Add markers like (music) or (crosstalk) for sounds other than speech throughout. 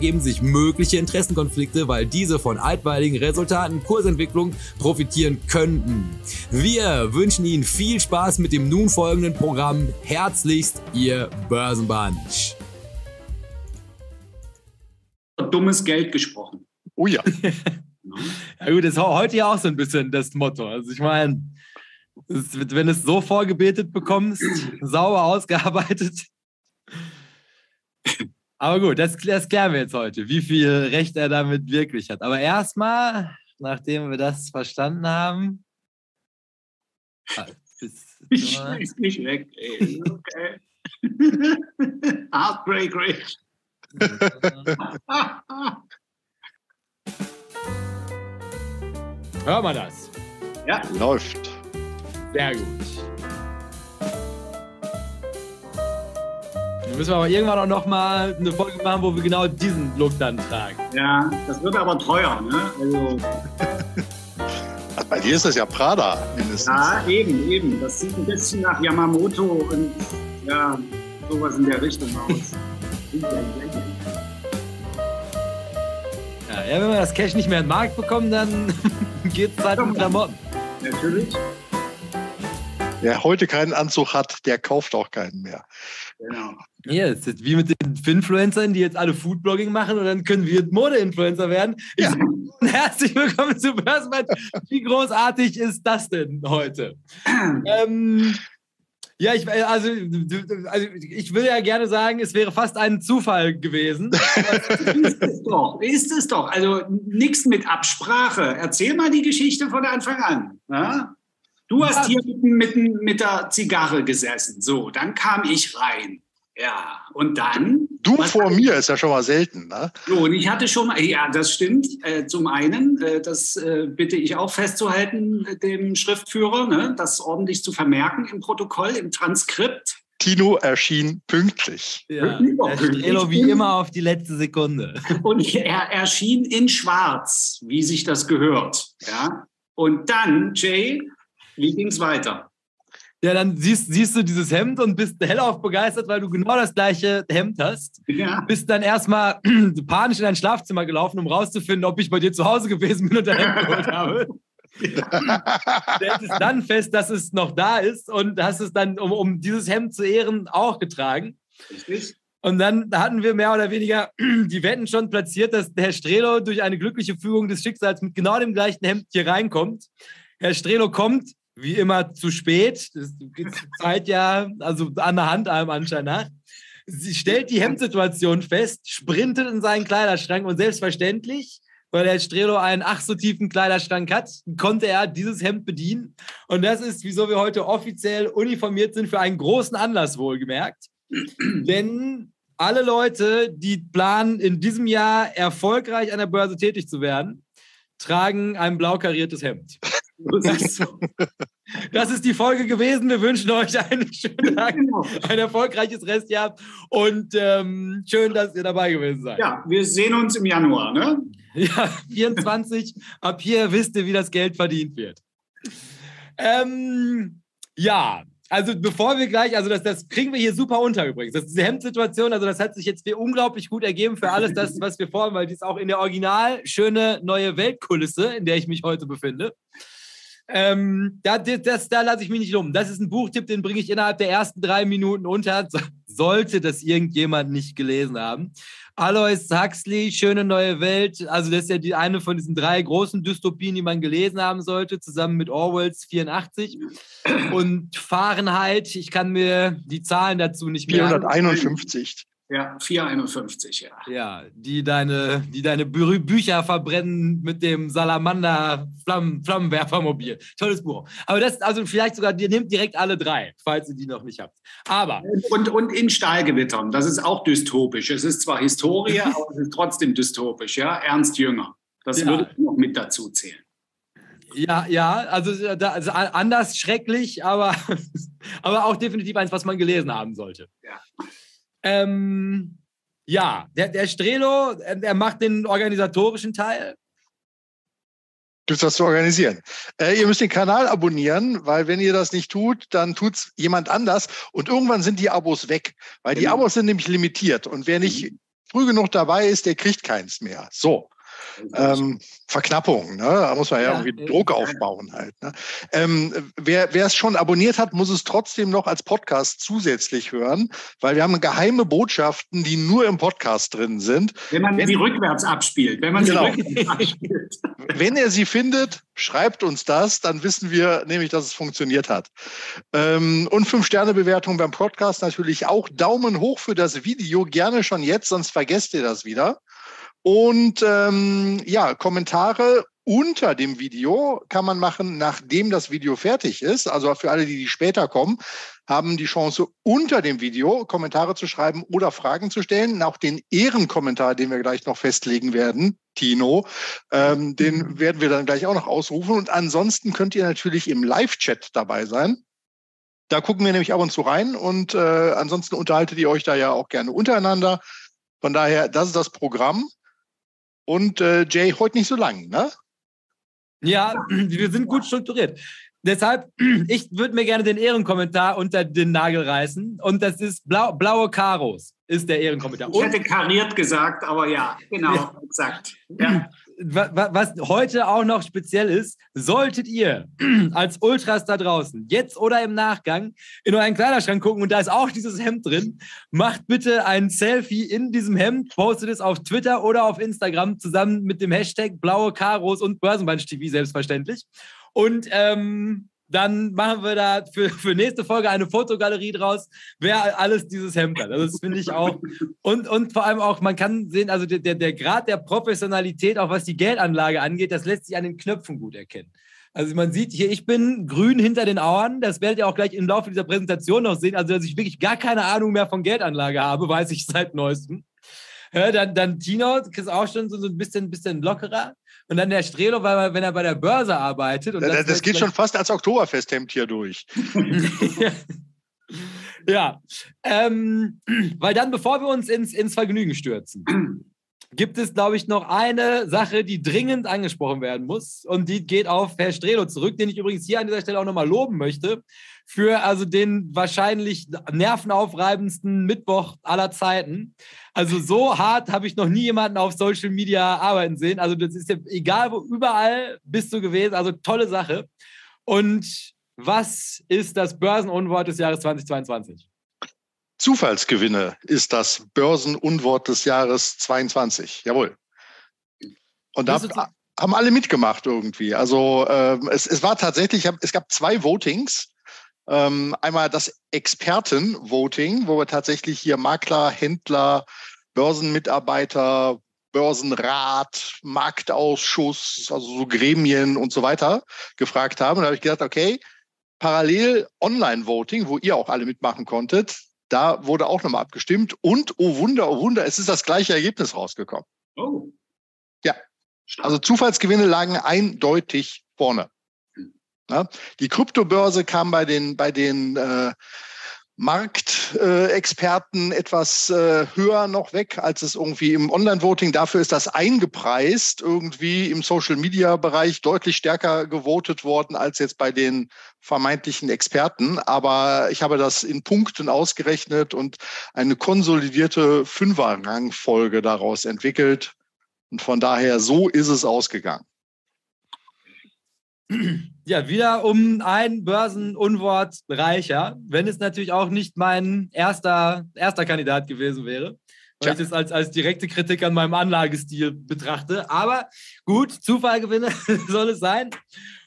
ergeben sich mögliche Interessenkonflikte, weil diese von altweiligen Resultaten Kursentwicklung profitieren könnten. Wir wünschen Ihnen viel Spaß mit dem nun folgenden Programm. Herzlichst, Ihr Börsenbunch. Dummes Geld gesprochen. Oh ja. ja gut, das ist heute ja auch so ein bisschen das Motto. Also ich meine, wenn du es so vorgebetet bekommst, sauber ausgearbeitet, (laughs) aber gut, das, das klären wir jetzt heute, wie viel Recht er damit wirklich hat. Aber erstmal, nachdem wir das verstanden haben. Ah, ich schmeiß mich weg, ey. Okay. (laughs) Heartbreak Rich. Hör mal das. Ja. Läuft. Sehr gut. Dann müssen wir aber irgendwann auch noch mal eine Folge machen, wo wir genau diesen Look dann tragen. Ja, das wird aber teuer, ne? Also. Bei dir ist das ja Prada mindestens. Ja, eben, eben. Das sieht ein bisschen nach Yamamoto und ja, sowas in der Richtung aus. (laughs) ja, ja, wenn wir das Cash nicht mehr in den Markt bekommen, dann geht es halt um Klamotten. Natürlich. Wer heute keinen Anzug hat, der kauft auch keinen mehr. Genau. Ja, es ist wie mit den Finfluencern, die jetzt alle Foodblogging machen und dann können wir Mode-Influencer werden. Ja. (laughs) Herzlich willkommen zu Börsenmann. Wie großartig ist das denn heute? (clears throat) ähm, ja, ich, also, also ich will ja gerne sagen, es wäre fast ein Zufall gewesen. (laughs) ist es doch, ist es doch. Also nichts mit Absprache. Erzähl mal die Geschichte von Anfang an. Ja? Du hast hier mit, mit, mit der Zigarre gesessen. So, dann kam ich rein. Ja, und dann. Du vor mir ist ja schon mal selten, ne? So, und ich hatte schon mal, ja, das stimmt. Äh, zum einen, äh, das äh, bitte ich auch festzuhalten, dem Schriftführer, ne, das ordentlich zu vermerken im Protokoll, im Transkript. Tino erschien pünktlich. Ja, der Strelo wie immer auf die letzte Sekunde. (laughs) Und er erschien in schwarz, wie sich das gehört. Ja? Und dann, Jay, wie ging es weiter? Ja, dann siehst, siehst du dieses Hemd und bist (laughs) hellauf begeistert, weil du genau das gleiche Hemd hast. Ja. Bist dann erstmal (clears throat) panisch in dein Schlafzimmer gelaufen, um rauszufinden, ob ich bei dir zu Hause gewesen bin und dein Hemd geholt (laughs) habe. Stellst dann fest, dass es noch da ist und hast es dann, um, um dieses Hemd zu ehren, auch getragen. Richtig. Und dann hatten wir mehr oder weniger (clears throat) die Wetten schon platziert, dass der Herr Strelo durch eine glückliche Fügung des Schicksals mit genau dem gleichen Hemd hier reinkommt. Herr Strelo kommt, wie immer zu spät. Das Zeit ja, also an der Hand einem anscheinend nach. Sie stellt die Hemdsituation fest, sprintet in seinen Kleiderschrank und selbstverständlich, weil der Strelo einen ach so tiefen Kleiderschrank hat, konnte er dieses Hemd bedienen. Und das ist, wieso wir heute offiziell uniformiert sind für einen großen Anlass wohlgemerkt. Denn alle Leute, die planen, in diesem Jahr erfolgreich an der Börse tätig zu werden, tragen ein blau kariertes Hemd. Das, ist die Folge gewesen. Wir wünschen euch einen schönen Tag, ein erfolgreiches Restjahr und ähm, schön, dass ihr dabei gewesen seid. Ja, wir sehen uns im Januar, ne? (laughs) Ja, 24. Ab hier wisst ihr, wie das Geld verdient wird. Ähm, ja, also bevor wir gleich, also das, das kriegen wir hier super unter übrigens. Das, diese Hemdsituation, also das hat sich jetzt unglaublich gut ergeben für alles das, was wir vorhaben, weil die ist auch in der original schöne neue Weltkulisse, in der ich mich heute befinde. Ähm, da, das, da lasse ich mich nicht um. Das ist ein Buchtipp, den bringe ich innerhalb der ersten drei Minuten unter. Sollte das irgendjemand nicht gelesen haben. Alois Huxley, Schöne neue Welt. Also, das ist ja die eine von diesen drei großen Dystopien, die man gelesen haben sollte, zusammen mit Orwells 84 und Fahrenheit. Ich kann mir die Zahlen dazu nicht mehr. 451. Ja, 451, ja. Ja, die deine, die deine Bü Bücher verbrennen mit dem Salamander-Flammenwerfermobil. Tolles Buch. Aber das, also vielleicht sogar, ihr nehmt direkt alle drei, falls ihr die noch nicht habt. Aber. Und, und in Stahlgewittern, das ist auch dystopisch. Es ist zwar Historie, (laughs) aber es ist trotzdem dystopisch, ja. Ernst Jünger. Das ja. würde ich noch mit dazu zählen. Ja, ja, also, also anders schrecklich, aber, (laughs) aber auch definitiv eins, was man gelesen haben sollte. Ja. Ähm, ja, der, der Strelo, er macht den organisatorischen Teil. Gibt es das zu organisieren? Äh, ihr müsst den Kanal abonnieren, weil wenn ihr das nicht tut, dann tut es jemand anders und irgendwann sind die Abos weg, weil die genau. Abos sind nämlich limitiert und wer nicht früh genug dabei ist, der kriegt keins mehr. So ähm, Verknappung. Ne? Da muss man ja, ja irgendwie Druck aufbauen halt. Ne? Ähm, wer, wer es schon abonniert hat, muss es trotzdem noch als Podcast zusätzlich hören, weil wir haben geheime Botschaften, die nur im Podcast drin sind. Wenn man wenn, sie rückwärts abspielt. Wenn man genau. sie rückwärts (laughs) abspielt. wenn er sie findet, schreibt uns das, dann wissen wir nämlich, dass es funktioniert hat. Ähm, und Fünf-Sterne-Bewertung beim Podcast natürlich auch. Daumen hoch für das Video, gerne schon jetzt, sonst vergesst ihr das wieder. Und ähm, ja, Kommentare unter dem Video kann man machen, nachdem das Video fertig ist. Also für alle, die, die später kommen, haben die Chance, unter dem Video Kommentare zu schreiben oder Fragen zu stellen. Auch den Ehrenkommentar, den wir gleich noch festlegen werden, Tino, ähm, den werden wir dann gleich auch noch ausrufen. Und ansonsten könnt ihr natürlich im Live-Chat dabei sein. Da gucken wir nämlich ab und zu rein und äh, ansonsten unterhaltet ihr euch da ja auch gerne untereinander. Von daher, das ist das Programm. Und äh, Jay, heute nicht so lang, ne? Ja, (clears throat) wir sind gut strukturiert. Deshalb, (clears throat) ich würde mir gerne den Ehrenkommentar unter den Nagel reißen. Und das ist Blau, blaue Karos, ist der Ehrenkommentar. Ich hätte kariert gesagt, aber ja, genau, ja. exakt. (clears throat) Ja was heute auch noch speziell ist, solltet ihr (clears throat) als Ultras da draußen jetzt oder im Nachgang in euren Kleiderschrank gucken und da ist auch dieses Hemd drin, macht bitte ein Selfie in diesem Hemd, postet es auf Twitter oder auf Instagram zusammen mit dem Hashtag blaue Karos und Börsenband-TV selbstverständlich. Und ähm, dann machen wir da für, für nächste Folge eine Fotogalerie draus, wer alles dieses Hemd hat. Also das finde ich auch. Und, und vor allem auch, man kann sehen, also der, der Grad der Professionalität, auch was die Geldanlage angeht, das lässt sich an den Knöpfen gut erkennen. Also man sieht hier, ich bin grün hinter den Ohren. Das werdet ihr auch gleich im Laufe dieser Präsentation noch sehen. Also dass ich wirklich gar keine Ahnung mehr von Geldanlage habe, weiß ich seit neuestem. Ja, dann, dann Tino ist auch schon so, so ein bisschen, bisschen lockerer. Und dann der Strelo, weil, wenn er bei der Börse arbeitet. Und das, das, das geht schon fast als Oktoberfesthemd hier durch. (laughs) ja, ähm, weil dann, bevor wir uns ins, ins Vergnügen stürzen, gibt es, glaube ich, noch eine Sache, die dringend angesprochen werden muss. Und die geht auf Herr Strelo zurück, den ich übrigens hier an dieser Stelle auch nochmal loben möchte. Für also den wahrscheinlich nervenaufreibendsten Mittwoch aller Zeiten. Also so hart habe ich noch nie jemanden auf Social Media arbeiten sehen. Also das ist ja egal, wo überall bist du gewesen. Also tolle Sache. Und was ist das Börsenunwort des Jahres 2022? Zufallsgewinne ist das Börsenunwort des Jahres 22. Jawohl. Und da haben alle mitgemacht irgendwie. Also ähm, es, es war tatsächlich, es gab zwei Votings. Ähm, einmal das Experten-Voting, wo wir tatsächlich hier Makler, Händler, Börsenmitarbeiter, Börsenrat, Marktausschuss, also so Gremien und so weiter gefragt haben. Und da habe ich gedacht, okay, parallel Online-Voting, wo ihr auch alle mitmachen konntet, da wurde auch nochmal abgestimmt und, oh Wunder, oh Wunder, es ist das gleiche Ergebnis rausgekommen. Oh. Ja. Also Zufallsgewinne lagen eindeutig vorne. Ja, die Kryptobörse kam bei den, bei den äh, Marktexperten äh, etwas äh, höher noch weg, als es irgendwie im Online-Voting. Dafür ist das eingepreist, irgendwie im Social-Media-Bereich deutlich stärker gewotet worden als jetzt bei den vermeintlichen Experten. Aber ich habe das in Punkten ausgerechnet und eine konsolidierte Fünfer-Rangfolge daraus entwickelt. Und von daher, so ist es ausgegangen. Ja, wieder um ein Börsenunwort reicher, wenn es natürlich auch nicht mein erster, erster Kandidat gewesen wäre. Weil ich das als, als direkte Kritik an meinem Anlagestil betrachte. Aber gut, Zufallgewinne (laughs) soll es sein.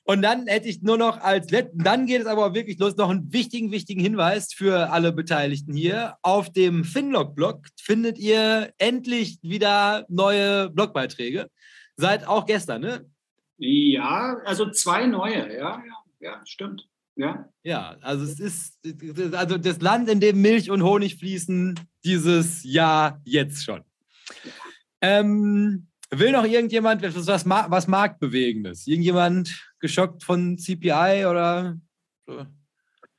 Und dann hätte ich nur noch als letzten, dann geht es aber wirklich los, noch einen wichtigen, wichtigen Hinweis für alle Beteiligten hier. Auf dem Finlog-Blog findet ihr endlich wieder neue Blogbeiträge. Seit auch gestern, ne? Ja, also zwei neue, ja, ja, ja, stimmt. Ja. Ja, also es ist also das Land, in dem Milch und Honig fließen, dieses Jahr jetzt schon. Ähm, will noch irgendjemand was, was, was Marktbewegendes? Irgendjemand geschockt von CPI oder?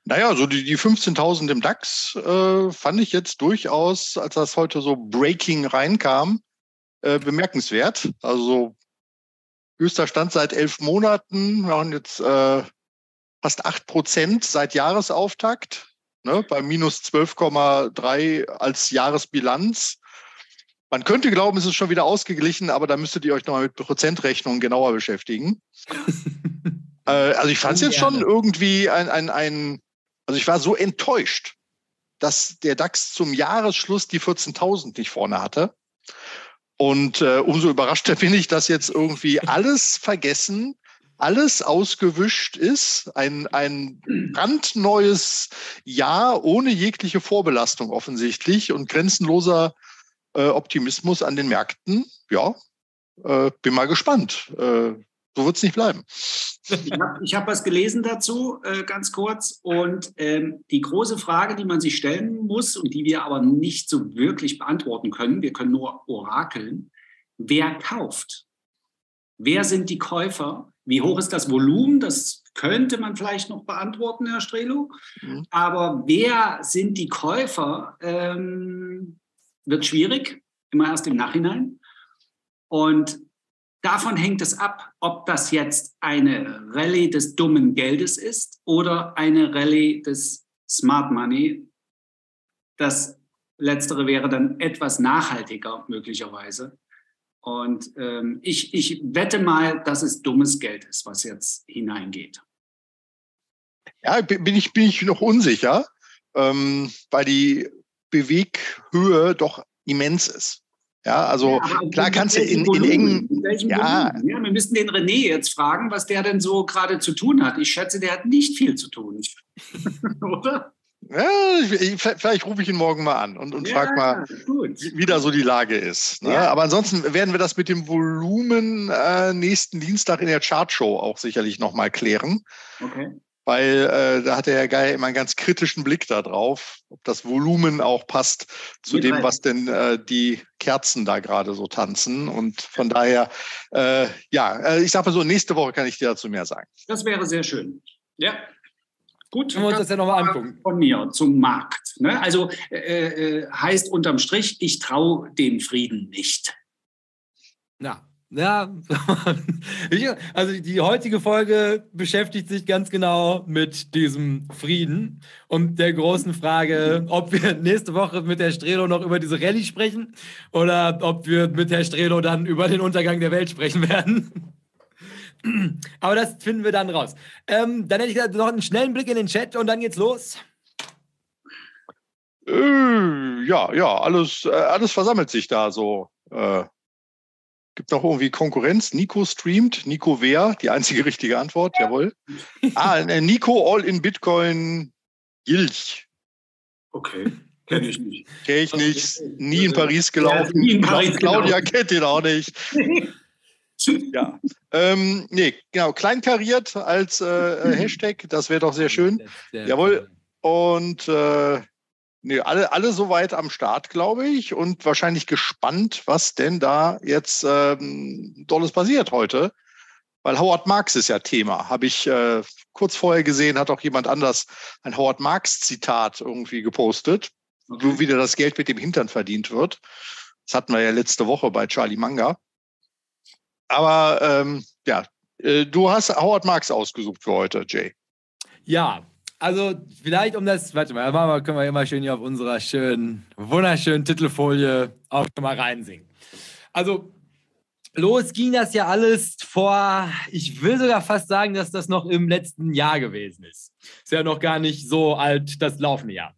Naja, so die, die 15.000 im DAX äh, fand ich jetzt durchaus, als das heute so Breaking reinkam, äh, bemerkenswert. Also höchster Stand seit elf Monaten. Wir haben jetzt äh, fast acht Prozent seit Jahresauftakt, ne, bei minus 12,3 als Jahresbilanz. Man könnte glauben, es ist schon wieder ausgeglichen, aber da müsstet ihr euch nochmal mit Prozentrechnungen genauer beschäftigen. (laughs) äh, also ich fand es jetzt schon irgendwie ein, ein, ein, also ich war so enttäuscht, dass der DAX zum Jahresschluss die 14.000 nicht vorne hatte. Und äh, umso überraschter (laughs) bin ich, dass jetzt irgendwie alles vergessen, alles ausgewischt ist, ein, ein brandneues Jahr ohne jegliche Vorbelastung offensichtlich und grenzenloser äh, Optimismus an den Märkten. Ja, äh, bin mal gespannt. Äh, so wird es nicht bleiben. Ich habe hab was gelesen dazu, äh, ganz kurz. Und ähm, die große Frage, die man sich stellen muss und die wir aber nicht so wirklich beantworten können, wir können nur orakeln, wer kauft? Wer sind die Käufer? Wie hoch ist das Volumen? Das könnte man vielleicht noch beantworten, Herr Strelo. Mhm. Aber wer sind die Käufer? Ähm, wird schwierig, immer erst im Nachhinein. Und Davon hängt es ab, ob das jetzt eine Rallye des dummen Geldes ist oder eine Rallye des Smart Money. Das letztere wäre dann etwas nachhaltiger möglicherweise. Und ähm, ich, ich wette mal, dass es dummes Geld ist, was jetzt hineingeht. Ja, bin ich, bin ich noch unsicher, ähm, weil die Beweghöhe doch immens ist. Ja, also ja, klar kannst du in, in engen. Ja. ja, wir müssten den René jetzt fragen, was der denn so gerade zu tun hat. Ich schätze, der hat nicht viel zu tun. (laughs) Oder? Ja, vielleicht rufe ich ihn morgen mal an und, und ja, frage mal, gut. wie da so die Lage ist. Ne? Ja. Aber ansonsten werden wir das mit dem Volumen äh, nächsten Dienstag in der Chartshow auch sicherlich nochmal klären. Okay weil äh, da hat der Herr Geier immer einen ganz kritischen Blick darauf, ob das Volumen auch passt zu dem, was denn äh, die Kerzen da gerade so tanzen. Und von daher, äh, ja, äh, ich sage mal so, nächste Woche kann ich dir dazu mehr sagen. Das wäre sehr schön. Ja. Gut, können wir uns das ja nochmal angucken. Von mir zum Markt. Ne? Also äh, äh, heißt unterm Strich, ich traue dem Frieden nicht. Ja, ja, (laughs) also die heutige Folge beschäftigt sich ganz genau mit diesem Frieden und der großen Frage, ob wir nächste Woche mit Herr Strelo noch über diese Rallye sprechen oder ob wir mit Herr Strelo dann über den Untergang der Welt sprechen werden. (clears throat) Aber das finden wir dann raus. Ähm, dann hätte ich noch einen schnellen Blick in den Chat und dann geht's los. Äh, ja, ja, alles, äh, alles versammelt sich da so. Äh, Gibt noch irgendwie Konkurrenz? Nico streamt. Nico wer? Die einzige richtige Antwort, jawohl. Ah, äh, Nico All in Bitcoin Gilch. Okay, kenne ich nicht. Kenne ich nicht. Nie in Paris gelaufen. Ja, nie in Paris Claudia gelaufen. kennt ihn auch nicht. (laughs) ja. Ähm, nee, genau. Kleinkariert als äh, äh Hashtag. Das wäre doch sehr schön. Jawohl. Und äh, Nee, alle, alle soweit am Start, glaube ich, und wahrscheinlich gespannt, was denn da jetzt ähm, Dolles passiert heute. Weil Howard Marks ist ja Thema. Habe ich äh, kurz vorher gesehen, hat auch jemand anders ein Howard Marks-Zitat irgendwie gepostet, wo wieder das Geld mit dem Hintern verdient wird. Das hatten wir ja letzte Woche bei Charlie Manga. Aber ähm, ja, äh, du hast Howard Marks ausgesucht für heute, Jay. Ja, also vielleicht um das, warte mal, mal, können wir immer schön hier auf unserer schönen, wunderschönen Titelfolie auch schon mal reinsingen. Also los ging das ja alles vor, ich will sogar fast sagen, dass das noch im letzten Jahr gewesen ist. Ist ja noch gar nicht so alt, das laufende Jahr.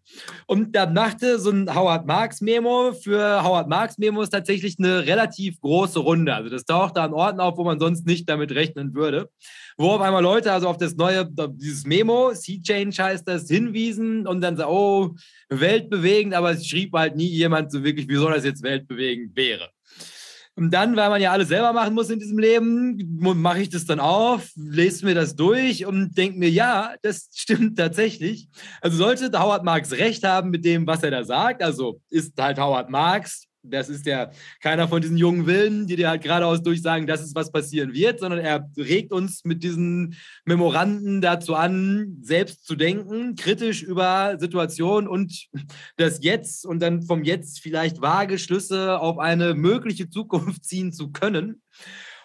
Und da machte so ein Howard Marks Memo. Für Howard Marks Memo ist tatsächlich eine relativ große Runde. Also das taucht da an Orten auf, wo man sonst nicht damit rechnen würde. Wo auf einmal Leute also auf das neue, dieses Memo, Sea Change heißt das, hinwiesen und dann so, oh, weltbewegend, aber es schrieb halt nie jemand so wirklich, wieso das jetzt weltbewegend wäre. Und dann, weil man ja alles selber machen muss in diesem Leben, mache ich das dann auf, lese mir das durch und denke mir, ja, das stimmt tatsächlich. Also sollte Howard Marks recht haben mit dem, was er da sagt, also ist halt Howard Marks das ist ja keiner von diesen jungen Willen, die dir halt geradeaus durchsagen, das ist, was passieren wird, sondern er regt uns mit diesen Memoranden dazu an, selbst zu denken, kritisch über Situationen und das Jetzt und dann vom Jetzt vielleicht vage Schlüsse auf eine mögliche Zukunft ziehen zu können.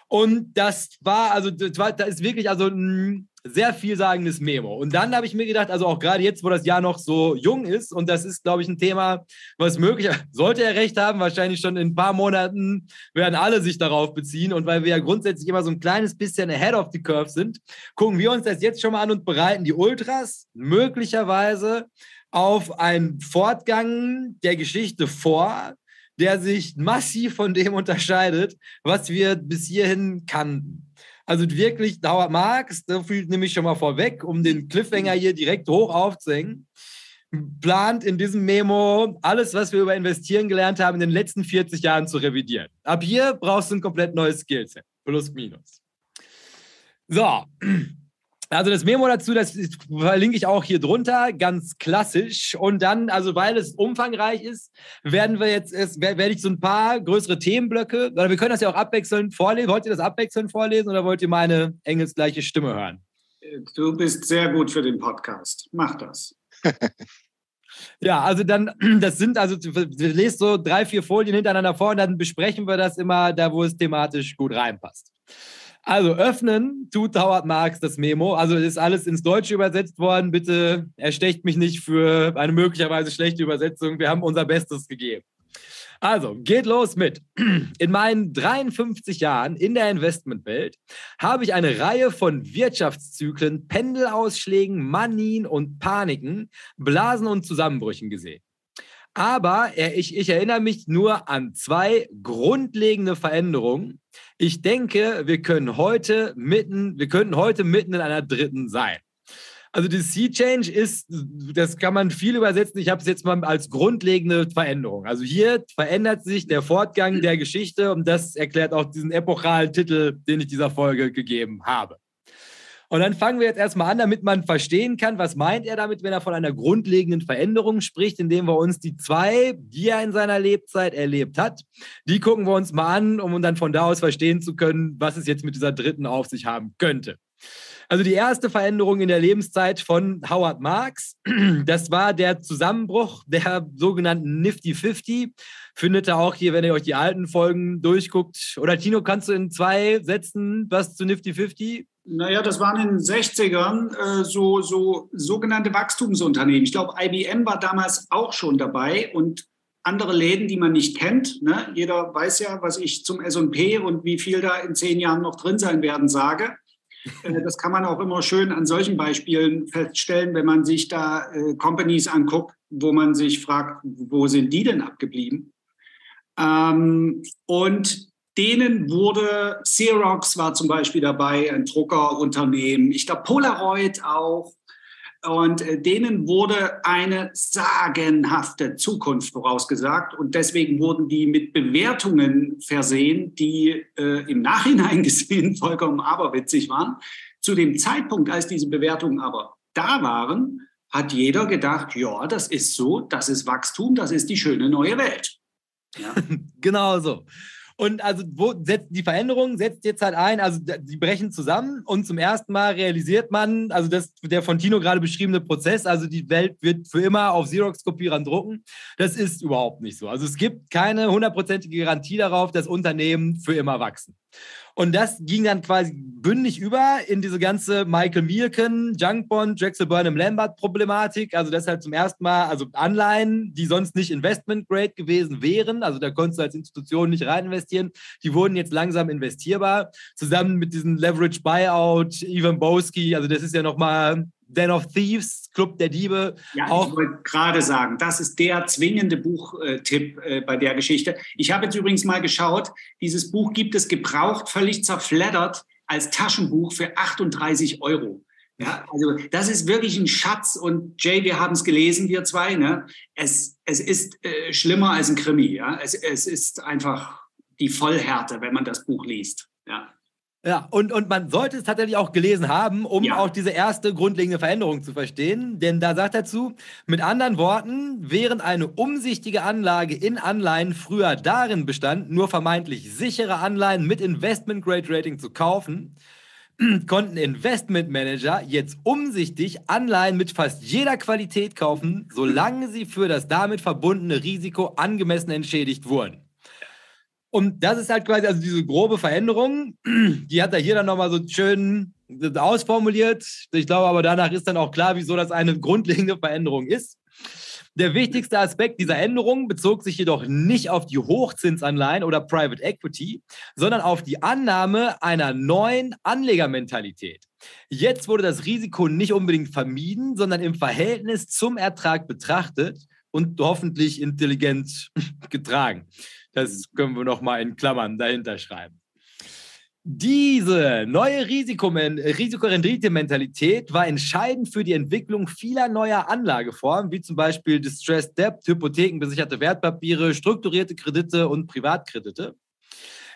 Und das war, also, das ist wirklich also ein sehr vielsagendes Memo. Und dann habe ich mir gedacht, also auch gerade jetzt, wo das Jahr noch so jung ist, und das ist, glaube ich, ein Thema, was möglich, (laughs) sollte er recht haben, wahrscheinlich schon in ein paar Monaten werden alle sich darauf beziehen. Und weil wir ja grundsätzlich immer so ein kleines bisschen ahead of the curve sind, gucken wir uns das jetzt schon mal an und bereiten die Ultras möglicherweise auf einen Fortgang der Geschichte vor, der sich massiv von dem (laughs) unterscheidet, was wir bis hierhin kannten. Also wirklich, Howard Marks, da fühlt nämlich schon mal vorweg, um den Cliffhanger hier direkt hoch aufzuhängen, plant in diesem Memo alles, was wir über Investieren gelernt haben, in den letzten 40 Jahren zu revidieren. Ab hier brauchst du ein komplett neues Skillset. Plus, minus. So, also das Memo dazu, das verlinke ich auch hier drunter, ganz klassisch. Und dann, also weil es umfangreich ist, werden wir jetzt, werde ich so ein paar größere Themenblöcke, oder wir können das ja auch abwechselnd vorlesen. Wollt ihr das abwechselnd vorlesen oder wollt ihr meine engelsgleiche Stimme hören? Du bist sehr gut für den Podcast. Mach das. (laughs) Ja, also dann, (clears throat) das sind, also du lest so drei, vier Folien hintereinander vor und dann besprechen wir das immer da, wo es thematisch gut reinpasst. Also öffnen tut Howard Marx das Memo. Also ist alles ins Deutsche übersetzt worden. Bitte erstecht mich nicht für eine möglicherweise schlechte Übersetzung. Wir haben unser Bestes gegeben. Also, geht los mit. In meinen 53 Jahren in der Investmentwelt habe ich eine Reihe von Wirtschaftszyklen, Pendelausschlägen, Manien und Paniken, Blasen und Zusammenbrüchen gesehen. Aber ich, ich erinnere mich nur an zwei grundlegende Veränderungen. Ich denke, wir können heute mitten, wir könnten heute mitten in einer dritten sein. Also die Sea Change ist, das kann man viel übersetzen. Ich habe es jetzt mal als grundlegende Veränderung. Also hier verändert sich der Fortgang der Geschichte und das erklärt auch diesen epochalen Titel, den ich dieser Folge gegeben habe. Und dann fangen wir jetzt erstmal an, damit man verstehen kann, was meint er damit, wenn er von einer grundlegenden Veränderung spricht, indem wir uns die zwei, die er in seiner Lebzeit erlebt hat, die gucken wir uns mal an, um dann von da aus verstehen zu können, was es jetzt mit dieser dritten auf sich haben könnte. Also die erste Veränderung in der Lebenszeit von Howard Marks, (clears throat) das war der Zusammenbruch der sogenannten Nifty 50. Findet ihr auch hier, wenn ihr euch die alten Folgen durchguckt. Oder Tino, kannst du in zwei Sätzen was zu Nifty 50 naja, das waren in den 60ern äh, so, so sogenannte Wachstumsunternehmen. Ich glaube, IBM war damals auch schon dabei und andere Läden, die man nicht kennt. Ne? Jeder weiß ja, was ich zum S&P und wie viel da in zehn Jahren noch drin sein werden sage. Äh, das kann man auch immer schön an solchen Beispielen feststellen, wenn man sich da äh, Companies anguckt, wo man sich fragt, wo sind die denn abgeblieben? Ähm, und denen wurde, Xerox war zum Beispiel dabei, ein Druckerunternehmen, ich glaube Polaroid auch. Und äh, denen wurde eine sagenhafte Zukunft vorausgesagt. Und deswegen wurden die mit Bewertungen versehen, die äh, im Nachhinein (laughs) gesehen vollkommen aberwitzig waren. Zu dem Zeitpunkt, als diese Bewertungen aber da waren, hat jeder gedacht, ja, das ist so, das ist Wachstum, das ist die schöne neue Welt. Ja. (laughs) genau so. Und also wo setzt die Veränderung setzt jetzt halt ein, also die brechen zusammen und zum ersten Mal realisiert man, also das der von Tino gerade beschriebene Prozess, also die Welt wird für immer auf Xerox-Kopierern drucken. Das ist überhaupt nicht so. Also es gibt keine hundertprozentige Garantie darauf, dass Unternehmen für immer wachsen. Und das ging dann quasi bündig über in diese ganze Michael Mielken, Junkbond, Drexel Burnham Lambert Problematik. Also deshalb zum ersten Mal, also Anleihen, die sonst nicht Investment Grade gewesen wären, also da konntest du als Institution nicht rein investieren, die wurden jetzt langsam investierbar. Zusammen mit diesem Leverage Buyout, Ivan Boski, also das ist ja nochmal Den of Thieves, Club der Diebe. Ja, auch ich wollte gerade sagen, das ist der zwingende Buchtipp äh, bei der Geschichte. Ich habe jetzt übrigens mal geschaut, dieses Buch gibt es gebraucht, völlig zerfleddert als Taschenbuch für 38 Euro. Ja, also das ist wirklich ein Schatz und Jay, wir haben es gelesen, wir zwei. Ne? Es, es ist äh, schlimmer als ein Krimi. Ja? Es, es ist einfach die Vollhärte, wenn man das Buch liest. Ja. Ja, und, und man sollte es tatsächlich auch gelesen haben, um ja. auch diese erste grundlegende Veränderung zu verstehen. Denn da sagt er zu, mit anderen Worten, während eine umsichtige Anlage in Anleihen früher darin bestand, nur vermeintlich sichere Anleihen mit Investment-Grade-Rating zu kaufen, (clears throat) konnten Investmentmanager jetzt umsichtig Anleihen mit fast jeder Qualität kaufen, solange sie für das damit verbundene Risiko angemessen entschädigt wurden. Und das ist halt quasi, also diese grobe Veränderung, (clears throat) die hat er hier dann nochmal so schön ausformuliert. Ich glaube aber danach ist dann auch klar, wieso das eine grundlegende Veränderung ist. Der wichtigste Aspekt dieser Änderung bezog sich jedoch nicht auf die Hochzinsanleihen oder Private Equity, sondern auf die Annahme einer neuen Anlegermentalität. Jetzt wurde das Risiko nicht unbedingt vermieden, sondern im Verhältnis zum Ertrag betrachtet und hoffentlich intelligent (laughs) getragen. Das können wir noch mal in Klammern dahinter schreiben. Diese neue Risikorendite-Mentalität war entscheidend für die Entwicklung vieler neuer Anlageformen, wie zum Beispiel Distressed Debt, hypothekenbesicherte Wertpapiere, strukturierte Kredite und Privatkredite.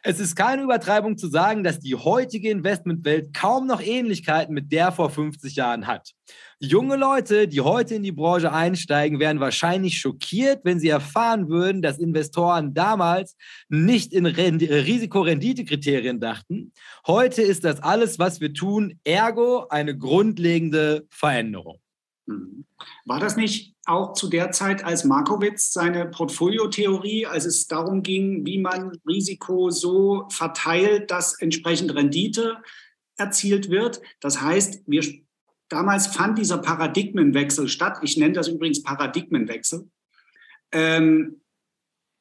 Es ist keine Übertreibung zu sagen, dass die heutige Investmentwelt kaum noch Ähnlichkeiten mit der vor 50 Jahren hat. Junge Leute, die heute in die Branche einsteigen, wären wahrscheinlich schockiert, wenn sie erfahren würden, dass Investoren damals nicht in Risikorenditekriterien dachten. Heute ist das alles, was wir tun, ergo eine grundlegende Veränderung. Mhm. War das nicht auch zu der Zeit, als Markowitz seine Portfoliotheorie, als es darum ging, wie man Risiko so verteilt, dass entsprechend Rendite erzielt wird? Das heißt, wir, damals fand dieser Paradigmenwechsel statt. Ich nenne das übrigens Paradigmenwechsel. Ähm,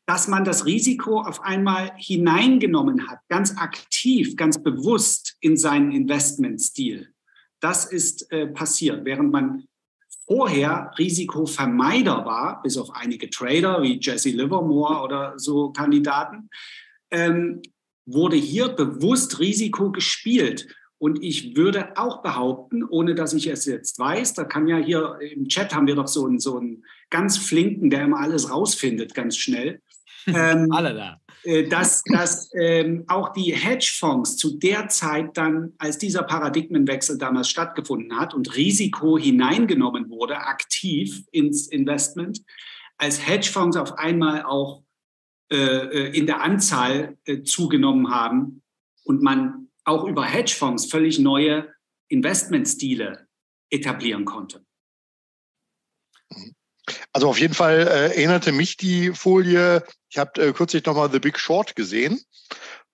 dass man das Risiko auf einmal hineingenommen hat, ganz aktiv, ganz bewusst in seinen Investmentstil. Das ist äh, passiert, während man vorher Risikovermeider war, bis auf einige Trader wie Jesse Livermore oder so Kandidaten, ähm, wurde hier bewusst Risiko gespielt. Und ich würde auch behaupten, ohne dass ich es jetzt weiß, da kann ja hier im Chat haben wir doch so einen, so einen ganz flinken, der immer alles rausfindet, ganz schnell. (laughs) Ähm, Alle da. Äh, dass, dass ähm, auch die Hedgefonds zu der Zeit dann, als dieser Paradigmenwechsel damals stattgefunden hat und Risiko hineingenommen wurde, aktiv ins Investment, als Hedgefonds auf einmal auch äh, äh, in der Anzahl äh, zugenommen haben und man auch über Hedgefonds völlig neue Investmentstile etablieren konnte. Also auf jeden Fall äh, erinnerte mich die Folie, ich habe äh, kürzlich nochmal The Big Short gesehen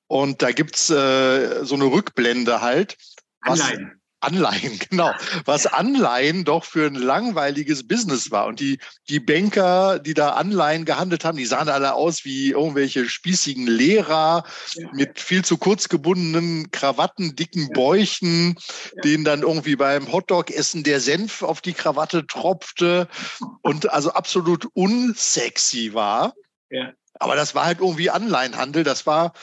und da gibt's äh, so eine Rückblende halt. Anleihen. Anleihen, (laughs) genau. Was Anleihen doch für ein langweiliges Business war. Und die, die Banker, die da Anleihen gehandelt haben, die sahen alle aus wie irgendwelche spießigen Lehrer ja. mit viel zu kurz gebundenen Krawatten, dicken ja. Bäuchen, ja. denen dann irgendwie beim Hotdog-Essen der Senf auf die Krawatte tropfte und also absolut unsexy war. Ja. Aber das war halt irgendwie Anleihenhandel. Das war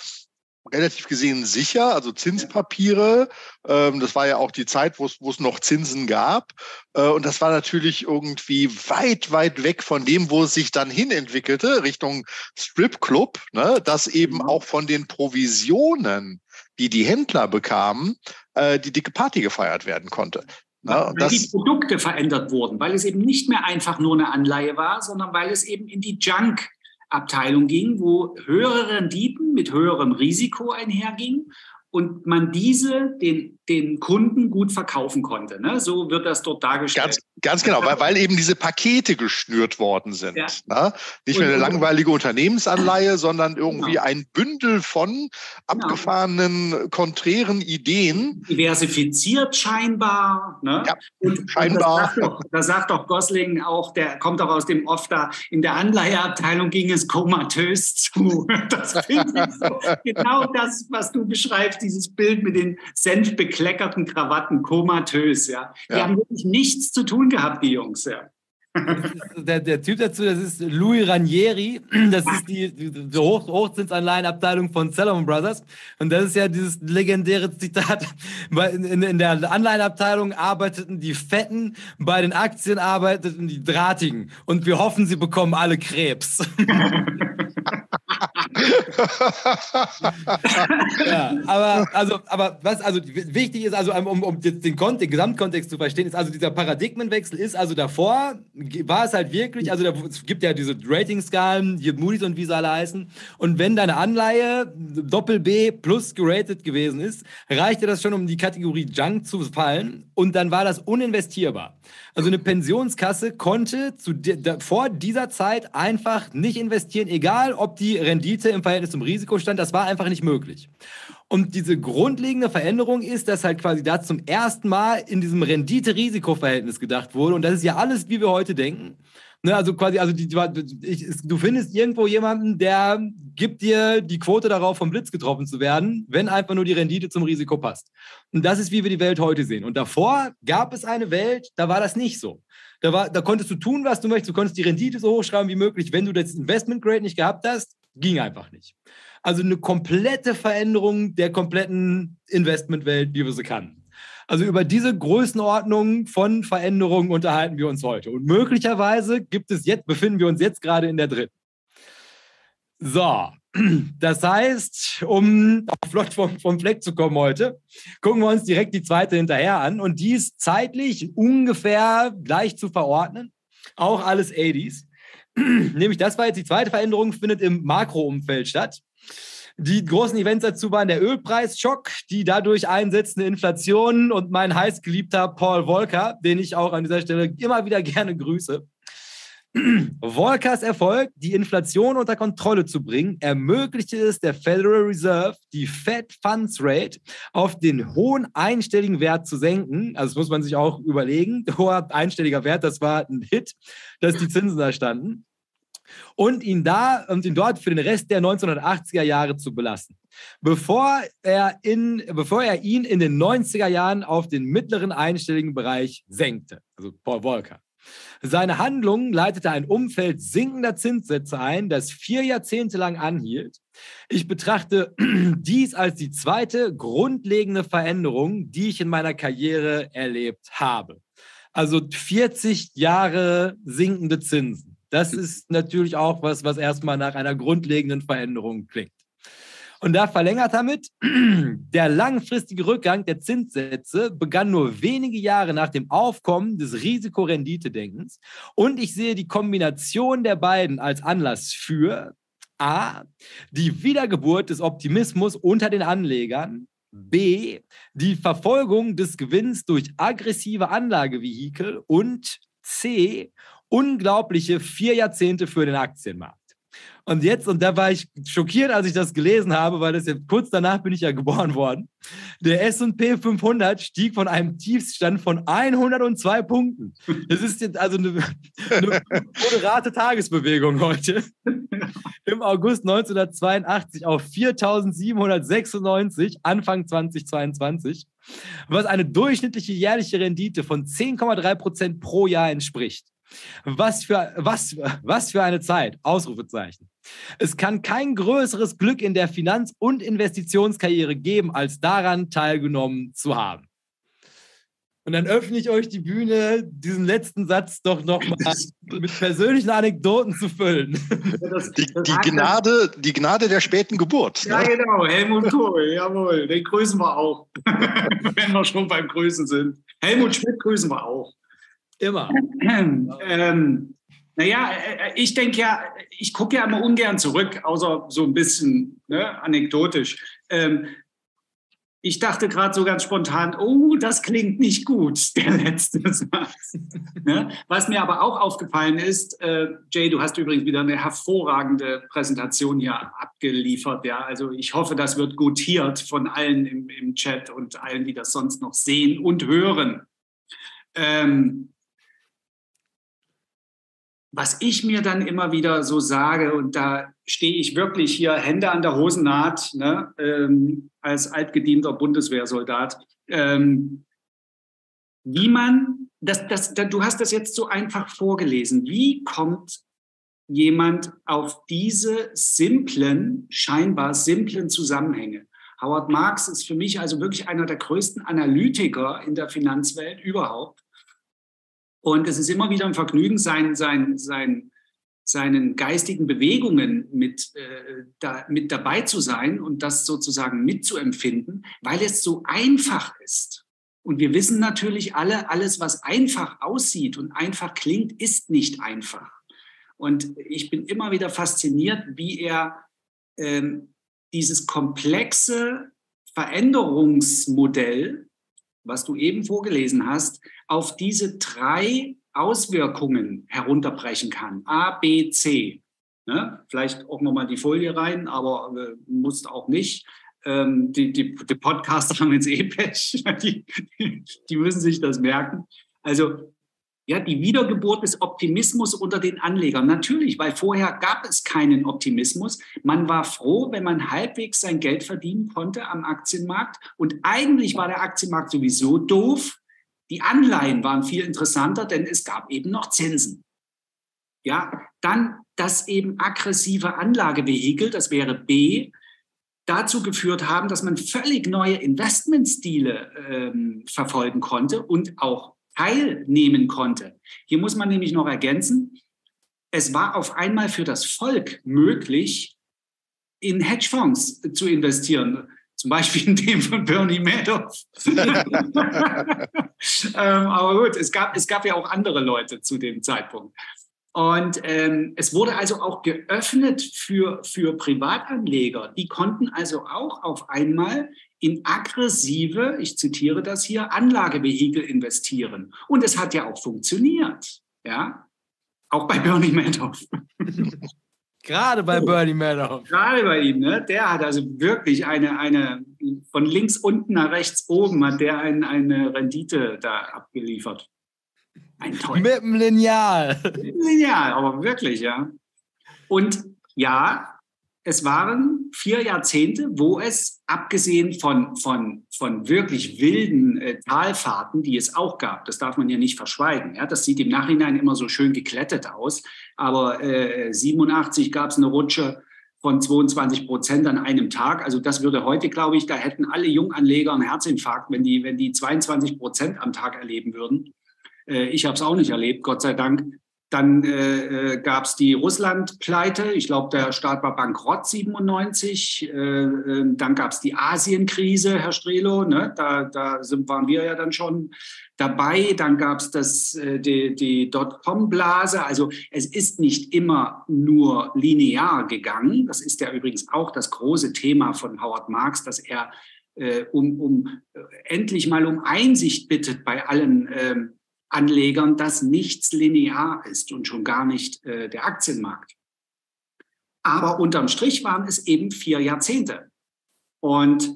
relativ gesehen sicher, also Zinspapiere. Ähm, das war ja auch die Zeit, wo es noch Zinsen gab. Äh, und das war natürlich irgendwie weit, weit weg von dem, wo es sich dann hin entwickelte, Richtung Stripclub, ne, dass eben mhm. auch von den Provisionen, die die Händler bekamen, äh, die dicke Party gefeiert werden konnte. Ja, weil die Produkte verändert wurden, weil es eben nicht mehr einfach nur eine Anleihe war, sondern weil es eben in die Junk Abteilung ging, wo höhere Renditen mit höherem Risiko einhergingen und man diese den, den Kunden gut verkaufen konnte. Ne? So wird das dort dargestellt. Ganz, Ganz genau, weil, weil eben diese Pakete geschnürt worden sind. Ja. Ne? Nicht mehr eine langweilige Unternehmensanleihe, sondern irgendwie genau. ein Bündel von genau. abgefahrenen, konträren Ideen. Diversifiziert scheinbar. Ne? Ja, und, scheinbar. Und da, sagt doch, doch Gosling auch, der kommt auch aus dem Off da, in der Anleiheabteilung ging es komatös zu. (laughs) Das finde ich so. genau das, was du beschreibst, dieses Bild mit den senfbekleckerten Krawatten, komatös. Ja. Die ja. haben wirklich nichts zu tun gehabt, die Jungs, ja. Der, der, Typ dazu, das ist Louis Ranieri. Das ist die, die Hoch, Hochzinsanleihenabteilung von Salomon Brothers. Und das ist ja dieses legendäre Zitat. In, in, in, der Anleihenabteilung arbeiteten die Fetten, bei den Aktien arbeiteten die Drahtigen. Und wir hoffen, sie bekommen alle Krebs. (laughs) ja, aber, also, aber was also wichtig ist, also um, um den, Kont den Gesamtkontext zu verstehen, ist also dieser Paradigmenwechsel ist also davor, war es halt wirklich, also da, es gibt ja diese Ratingskalen, die Moody's und wie sie alle heißen. Und wenn deine Anleihe Doppel B plus geratet gewesen ist, reichte das schon, um die Kategorie Junk zu fallen. Und dann war das uninvestierbar. Also eine Pensionskasse konnte zu, vor dieser Zeit einfach nicht investieren, egal ob die Rendite im Verhältnis zum Risiko stand, das war einfach nicht möglich. Und diese grundlegende Veränderung ist, dass halt quasi da zum ersten Mal in diesem Rendite-Risiko-Verhältnis gedacht wurde. Und das ist ja alles, wie wir heute denken. Ne, also quasi, also die, ich, du findest irgendwo jemanden, der gibt dir die Quote darauf, vom Blitz getroffen zu werden, wenn einfach nur die Rendite zum Risiko passt. Und das ist, wie wir die Welt heute sehen. Und davor gab es eine Welt, da war das nicht so. Da, war, da konntest du tun, was du möchtest. Du konntest die Rendite so hochschreiben wie möglich. Wenn du das Investment Grade nicht gehabt hast, ging einfach nicht. Also eine komplette Veränderung der kompletten Investmentwelt, wie wir sie kannten. Also über diese Größenordnung von Veränderungen unterhalten wir uns heute. Und möglicherweise gibt es jetzt, befinden wir uns jetzt gerade in der dritten. So, (clears throat) das heißt, um flott vom, vom Fleck zu kommen heute, gucken wir uns direkt die zweite hinterher an. Und die ist zeitlich ungefähr gleich zu verordnen. Auch alles 80s. Nämlich das war jetzt die zweite Veränderung, findet im Makroumfeld statt. Die großen Events dazu waren der Ölpreisschock, die dadurch einsetzende Inflation und mein heißgeliebter Paul Volcker, den ich auch an dieser Stelle immer wieder gerne grüße. Volkers Erfolg, die Inflation unter Kontrolle zu bringen, ermöglichte es der Federal Reserve, die Fed Funds Rate auf den hohen einstelligen Wert zu senken. Also das muss man sich auch überlegen. Hoher einstelliger Wert, das war ein Hit, dass die Zinsen da standen und ihn da und ihn dort für den Rest der 1980er Jahre zu belassen. Bevor er, in, bevor er ihn in den 90er Jahren auf den mittleren einstelligen Bereich senkte, also Paul Volcker. Seine Handlung leitete ein Umfeld sinkender Zinssätze ein, das vier Jahrzehnte lang anhielt. Ich betrachte (clears throat) dies als die zweite grundlegende Veränderung, die ich in meiner Karriere erlebt habe. Also 40 Jahre sinkende Zinsen. Das ist natürlich auch was, was erstmal nach einer grundlegenden Veränderung klingt. Und da verlängert damit, (clears throat) der langfristige Rückgang der Zinssätze begann nur wenige Jahre nach dem Aufkommen des Risikorendite-Denkens. Und ich sehe die Kombination der beiden als Anlass für A, die Wiedergeburt des Optimismus unter den Anlegern, B, die Verfolgung des Gewinns durch aggressive Anlagevehikel und C, unglaubliche vier Jahrzehnte für den Aktienmarkt. Und jetzt, und da war ich schockiert, als ich das gelesen habe, weil das ja kurz danach bin ich ja geboren worden. Der S&P 500 stieg von einem Tiefstand von 102 Punkten. Das ist jetzt also eine, eine moderate Tagesbewegung heute. Im August 1982 auf 4.796, Anfang 2022, was eine durchschnittliche jährliche Rendite von 10,3 Prozent pro Jahr entspricht. Was für, was, was für eine Zeit! Ausrufezeichen. Es kann kein größeres Glück in der Finanz- und Investitionskarriere geben, als daran teilgenommen zu haben. Und dann öffne ich euch die Bühne, diesen letzten Satz doch nochmal mit persönlichen Anekdoten zu füllen. Die, die, Gnade, die Gnade der späten Geburt. Ja, ne? genau. Helmut Kohl, jawohl. Den grüßen wir auch. (laughs) Wenn wir schon beim Grüßen sind. Helmut Schmidt grüßen wir auch. Immer. ähm, naja, äh, ich denke ja, ich gucke ja immer ungern zurück, außer so ein bisschen ne, anekdotisch. Ähm, Ich dachte gerade so ganz spontan, oh, das klingt nicht gut, (laughs) der letzte Satz. ne? Was mir aber auch aufgefallen ist, äh, Jay, du hast übrigens wieder eine hervorragende Präsentation hier abgeliefert. Ja? Also ich hoffe, das wird gutiert von allen im, im Chat und allen, die das sonst noch sehen und hören. Ähm, was ich mir dann immer wieder so sage, und da stehe ich wirklich hier Hände an der Hosennaht, ne, ähm, als altgedienter Bundeswehrsoldat, ähm, wie man, das, das, das, du hast das jetzt so einfach vorgelesen, wie kommt jemand auf diese simplen, scheinbar simplen Zusammenhänge? Howard Marks ist für mich also wirklich einer der größten Analytiker in der Finanzwelt überhaupt. Und es ist immer wieder ein Vergnügen, sein, sein, sein, seinen geistigen Bewegungen mit, äh, da, mit dabei zu sein und das sozusagen mitzuempfinden, weil es so einfach ist. Und wir wissen natürlich alle, alles, was einfach aussieht und einfach klingt, ist nicht einfach. Und ich bin immer wieder fasziniert, wie er ähm, dieses komplexe Veränderungsmodell was du eben vorgelesen hast, auf diese drei Auswirkungen herunterbrechen kann. A, B, C. Ne? Vielleicht auch nochmal die Folie rein, aber äh, musst auch nicht. Ähm, die, die, die Podcaster haben jetzt eh Pech. (laughs) Die, die müssen sich das merken. Also ja, die Wiedergeburt des Optimismus unter den Anlegern. Natürlich, weil vorher gab es keinen Optimismus. Man war froh, wenn man halbwegs sein Geld verdienen konnte am Aktienmarkt. Und eigentlich war der Aktienmarkt sowieso doof. Die Anleihen waren viel interessanter, denn es gab eben noch Zinsen. Ja, dann das eben aggressive Anlagevehikel, das wäre B, dazu geführt haben, dass man völlig neue Investmentstile ähm, verfolgen konnte und auch teilnehmen konnte. Hier muss man nämlich noch ergänzen, es war auf einmal für das Volk möglich, in Hedgefonds zu investieren. Zum Beispiel in dem von Bernie Madoff. (laughs) ähm, aber gut, es gab, es gab ja auch andere Leute zu dem Zeitpunkt. Und ähm, es wurde also auch geöffnet für, für Privatanleger. Die konnten also auch auf einmal in aggressive, ich zitiere das hier, Anlagevehikel investieren. Und es hat ja auch funktioniert. Ja, auch bei Bernie Madoff. (laughs) Gerade bei Bernie Madoff. Gerade bei ihm, ne? Der hat also wirklich eine, eine von links unten nach rechts oben hat der ein, eine Rendite da abgeliefert. Ein Teufel. Mit dem Lineal. Mit dem Lineal, aber wirklich, ja. Und ja, es waren vier Jahrzehnte, wo es, abgesehen von, von, von wirklich wilden äh, Talfahrten, die es auch gab, das darf man ja nicht verschweigen. Ja? Das sieht im Nachhinein immer so schön geklettet aus. Aber äh, 87 gab es eine Rutsche von 22 Prozent an einem Tag. Also das würde heute, glaube ich, da hätten alle Junganleger einen Herzinfarkt, wenn die, wenn die 22 Prozent am Tag erleben würden. Äh, ich habe es auch nicht erlebt, Gott sei Dank. Dann äh, äh gab es die Russland-Pleite. Ich glaube, der Staat war bankrott 97. Äh, äh, dann gab es die Asienkrise, Herr Strelo. Ne? Da, da sind, waren wir ja dann schon dabei. Dann gab es äh, die, die Dotcom-Blase. Also es ist nicht immer nur linear gegangen. Das ist ja übrigens auch das große Thema von Howard Marks, dass er äh, um, um äh, endlich mal um Einsicht bittet bei allen ähm, Anlegern, dass nichts linear ist und schon gar nicht äh, der Aktienmarkt. Aber unterm Strich waren es eben vier Jahrzehnte. Und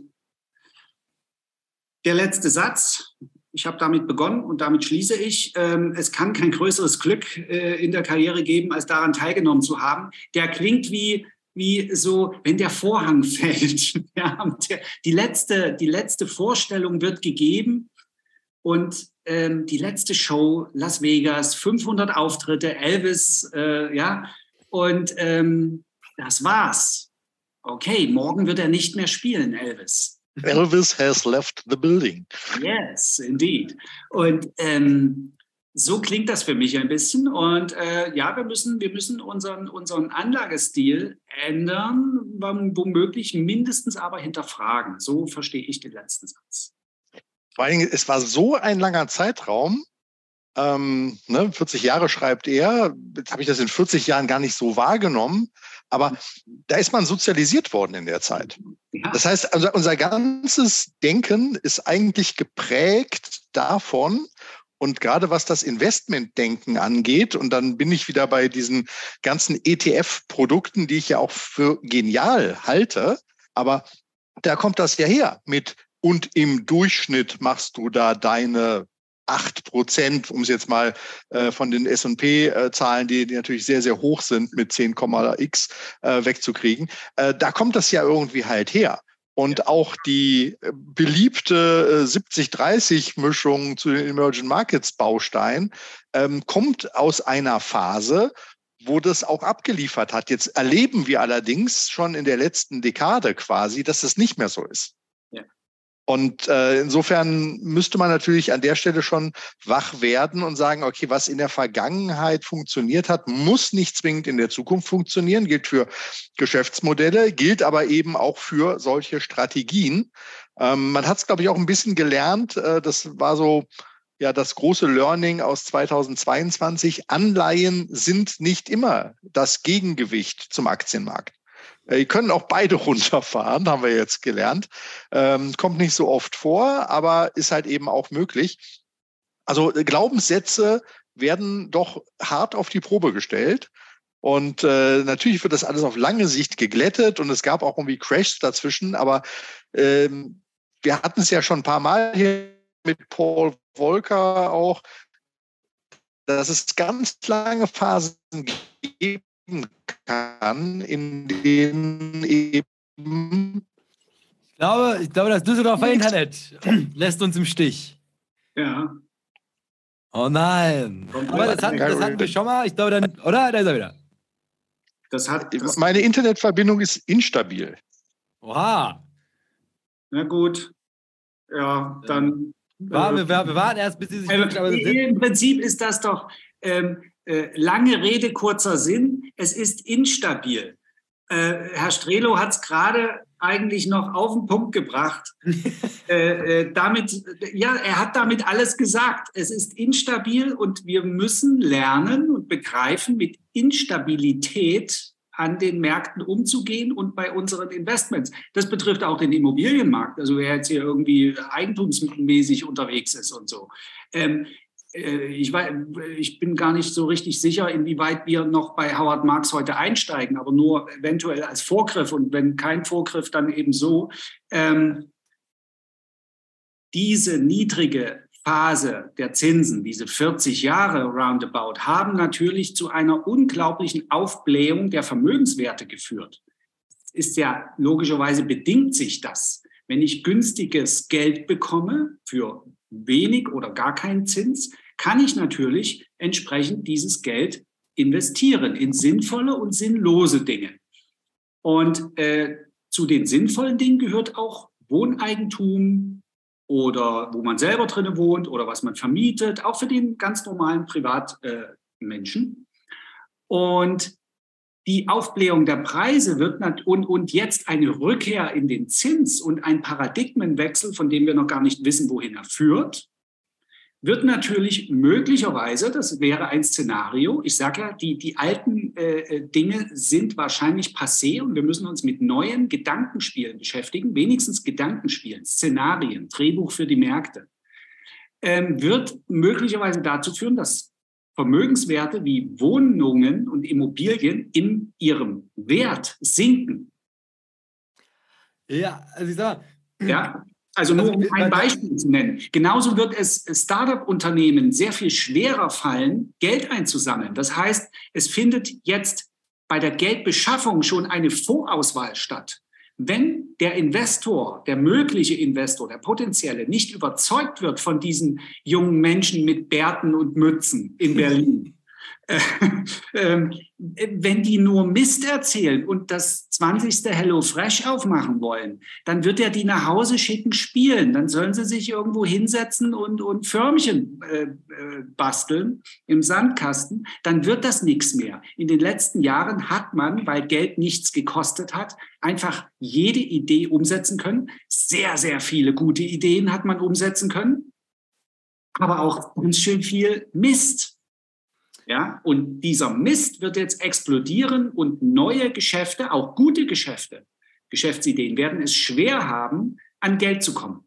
der letzte Satz, ich habe damit begonnen und damit schließe ich, ähm, es kann kein größeres Glück äh, in der Karriere geben, als daran teilgenommen zu haben. Der klingt wie, wie so, wenn der Vorhang (laughs) fällt. ja, die, letzte, die letzte Vorstellung wird gegeben und ähm, die letzte Show, Las Vegas, 500 Auftritte, Elvis, äh, ja, und ähm, das war's. Okay, morgen wird er nicht mehr spielen, Elvis. Elvis has left the building. Yes, indeed. Und ähm, so klingt das für mich ein bisschen. Und äh, ja, wir müssen, wir müssen unseren, unseren Anlagestil ändern, womöglich mindestens aber hinterfragen. So verstehe ich den letzten Satz. Vor allem, es war so ein langer Zeitraum. Ähm, ne, 40 Jahre schreibt er. Jetzt habe ich das in 40 Jahren gar nicht so wahrgenommen. Aber da ist man sozialisiert worden in der Zeit. Ja. Das heißt, unser, unser ganzes Denken ist eigentlich geprägt davon, und gerade was das Investmentdenken angeht, und dann bin ich wieder bei diesen ganzen ETF-Produkten, die ich ja auch für genial halte, aber da kommt das ja her mit und im Durchschnitt machst du da deine 8 Prozent, um es jetzt mal äh, von den S&P-Zahlen, die, die, natürlich sehr, sehr hoch sind, mit 10,x äh, wegzukriegen. Äh, da kommt das ja irgendwie halt her. Und auch die äh, beliebte 70-30-Mischung äh, zu den Emerging Markets Bausteinen ähm, kommt aus einer Phase, wo das auch abgeliefert hat. Jetzt erleben wir allerdings schon in der letzten Dekade quasi, dass es nicht mehr so ist. Und äh, insofern müsste man natürlich an der Stelle schon wach werden und sagen, okay, was in der Vergangenheit funktioniert hat, muss nicht zwingend in der Zukunft funktionieren, gilt für Geschäftsmodelle, gilt aber eben auch für solche Strategien. Ähm, man hat es, glaube ich, auch ein bisschen gelernt. Äh, das war so ja das große Learning aus 2022. Anleihen sind nicht immer das Gegengewicht zum Aktienmarkt. Äh, die können auch beide (laughs) runterfahren, haben wir jetzt gelernt. Ähm, kommt nicht so oft vor, aber ist halt eben auch möglich. Also äh, Glaubenssätze werden doch hart auf die Probe gestellt. Und äh, natürlich wird das alles auf lange Sicht geglättet und es gab auch irgendwie Crashs dazwischen, aber ähm, wir hatten es ja schon ein paar Mal hier mit Paul Volcker auch, dass es ganz lange Phasen geben kann, in denen eben. Ich glaube, ich glaube das Düsseldorfer Internet lässt uns im Stich. Ja. Oh nein. Aber das, hat, das hatten wir schon mal. Ich glaube dann, oder? Da ist er wieder. Das hat, das Meine Internetverbindung ist instabil. Oha. Na gut. Ja, dann. War, wir, wir, warten erst, bis sie sich. Also, Im Prinzip ist das doch. Ähm, äh, lange Rede, kurzer Sinn, es ist instabil. Äh, Herr Strelo hat es gerade eigentlich noch auf den Punkt gebracht. (laughs) äh, äh, damit, ja, er hat damit alles gesagt. Es ist instabil und wir müssen lernen und begreifen, mit Instabilität an den Märkten umzugehen und bei unseren Investments. Das betrifft auch den Immobilienmarkt. Also wer jetzt hier irgendwie eigentumsmäßig unterwegs ist und so. Ähm, äh, ich, weiß, ich bin gar nicht so richtig sicher, inwieweit wir noch bei Howard Marks heute einsteigen, aber nur eventuell als Vorgriff und wenn kein Vorgriff, dann eben so. Ähm, diese niedrige Phase der Zinsen, diese 40 Jahre roundabout, haben natürlich zu einer unglaublichen Aufblähung der Vermögenswerte geführt. Ist ja logischerweise bedingt sich das. Wenn ich günstiges Geld bekomme für wenig oder gar keinen Zins, kann ich natürlich entsprechend dieses Geld investieren in sinnvolle und sinnlose Dinge. Und äh, zu den sinnvollen Dingen gehört auch Wohneigentum oder wo man selber drin wohnt oder was man vermietet, auch für den ganz normalen Privatmenschen. Äh, und die Aufblähung der Preise wird und, und jetzt eine Rückkehr in den Zins und ein Paradigmenwechsel, von dem wir noch gar nicht wissen, wohin er führt, wird natürlich möglicherweise, das wäre ein Szenario, ich sage ja, die, die alten äh, äh, Dinge sind wahrscheinlich passé und wir müssen uns mit neuen Gedankenspielen beschäftigen, wenigstens Gedankenspielen, Szenarien, Drehbuch für die Märkte, ähm, wird möglicherweise dazu führen, dass Vermögenswerte wie Wohnungen und Immobilien in ihrem Wert sinken. Ja, also ich sage, ja, also nur um ein Beispiel zu nennen. Genauso wird es Startup-Unternehmen sehr viel schwerer fallen, Geld einzusammeln. Das heißt, es findet jetzt bei der Geldbeschaffung schon eine Vorauswahl statt. Wenn der Investor, der mögliche Investor, der potenzielle, nicht überzeugt wird von diesen jungen Menschen mit Bärten und Mützen in (laughs) Berlin, (laughs) wenn die nur Mist erzählen und das 20. Hello Fresh aufmachen wollen, dann wird er die nach Hause schicken spielen. Dann sollen sie sich irgendwo hinsetzen und, und Förmchen äh, äh, basteln im Sandkasten. Dann wird das nichts mehr. In den letzten Jahren hat man, weil Geld nichts gekostet hat, einfach jede Idee umsetzen können. Sehr, sehr viele gute Ideen hat man umsetzen können. Aber auch ganz schön viel Mist ja, und dieser Mist wird jetzt explodieren und neue Geschäfte, auch gute Geschäfte, Geschäftsideen werden es schwer haben, an Geld zu kommen.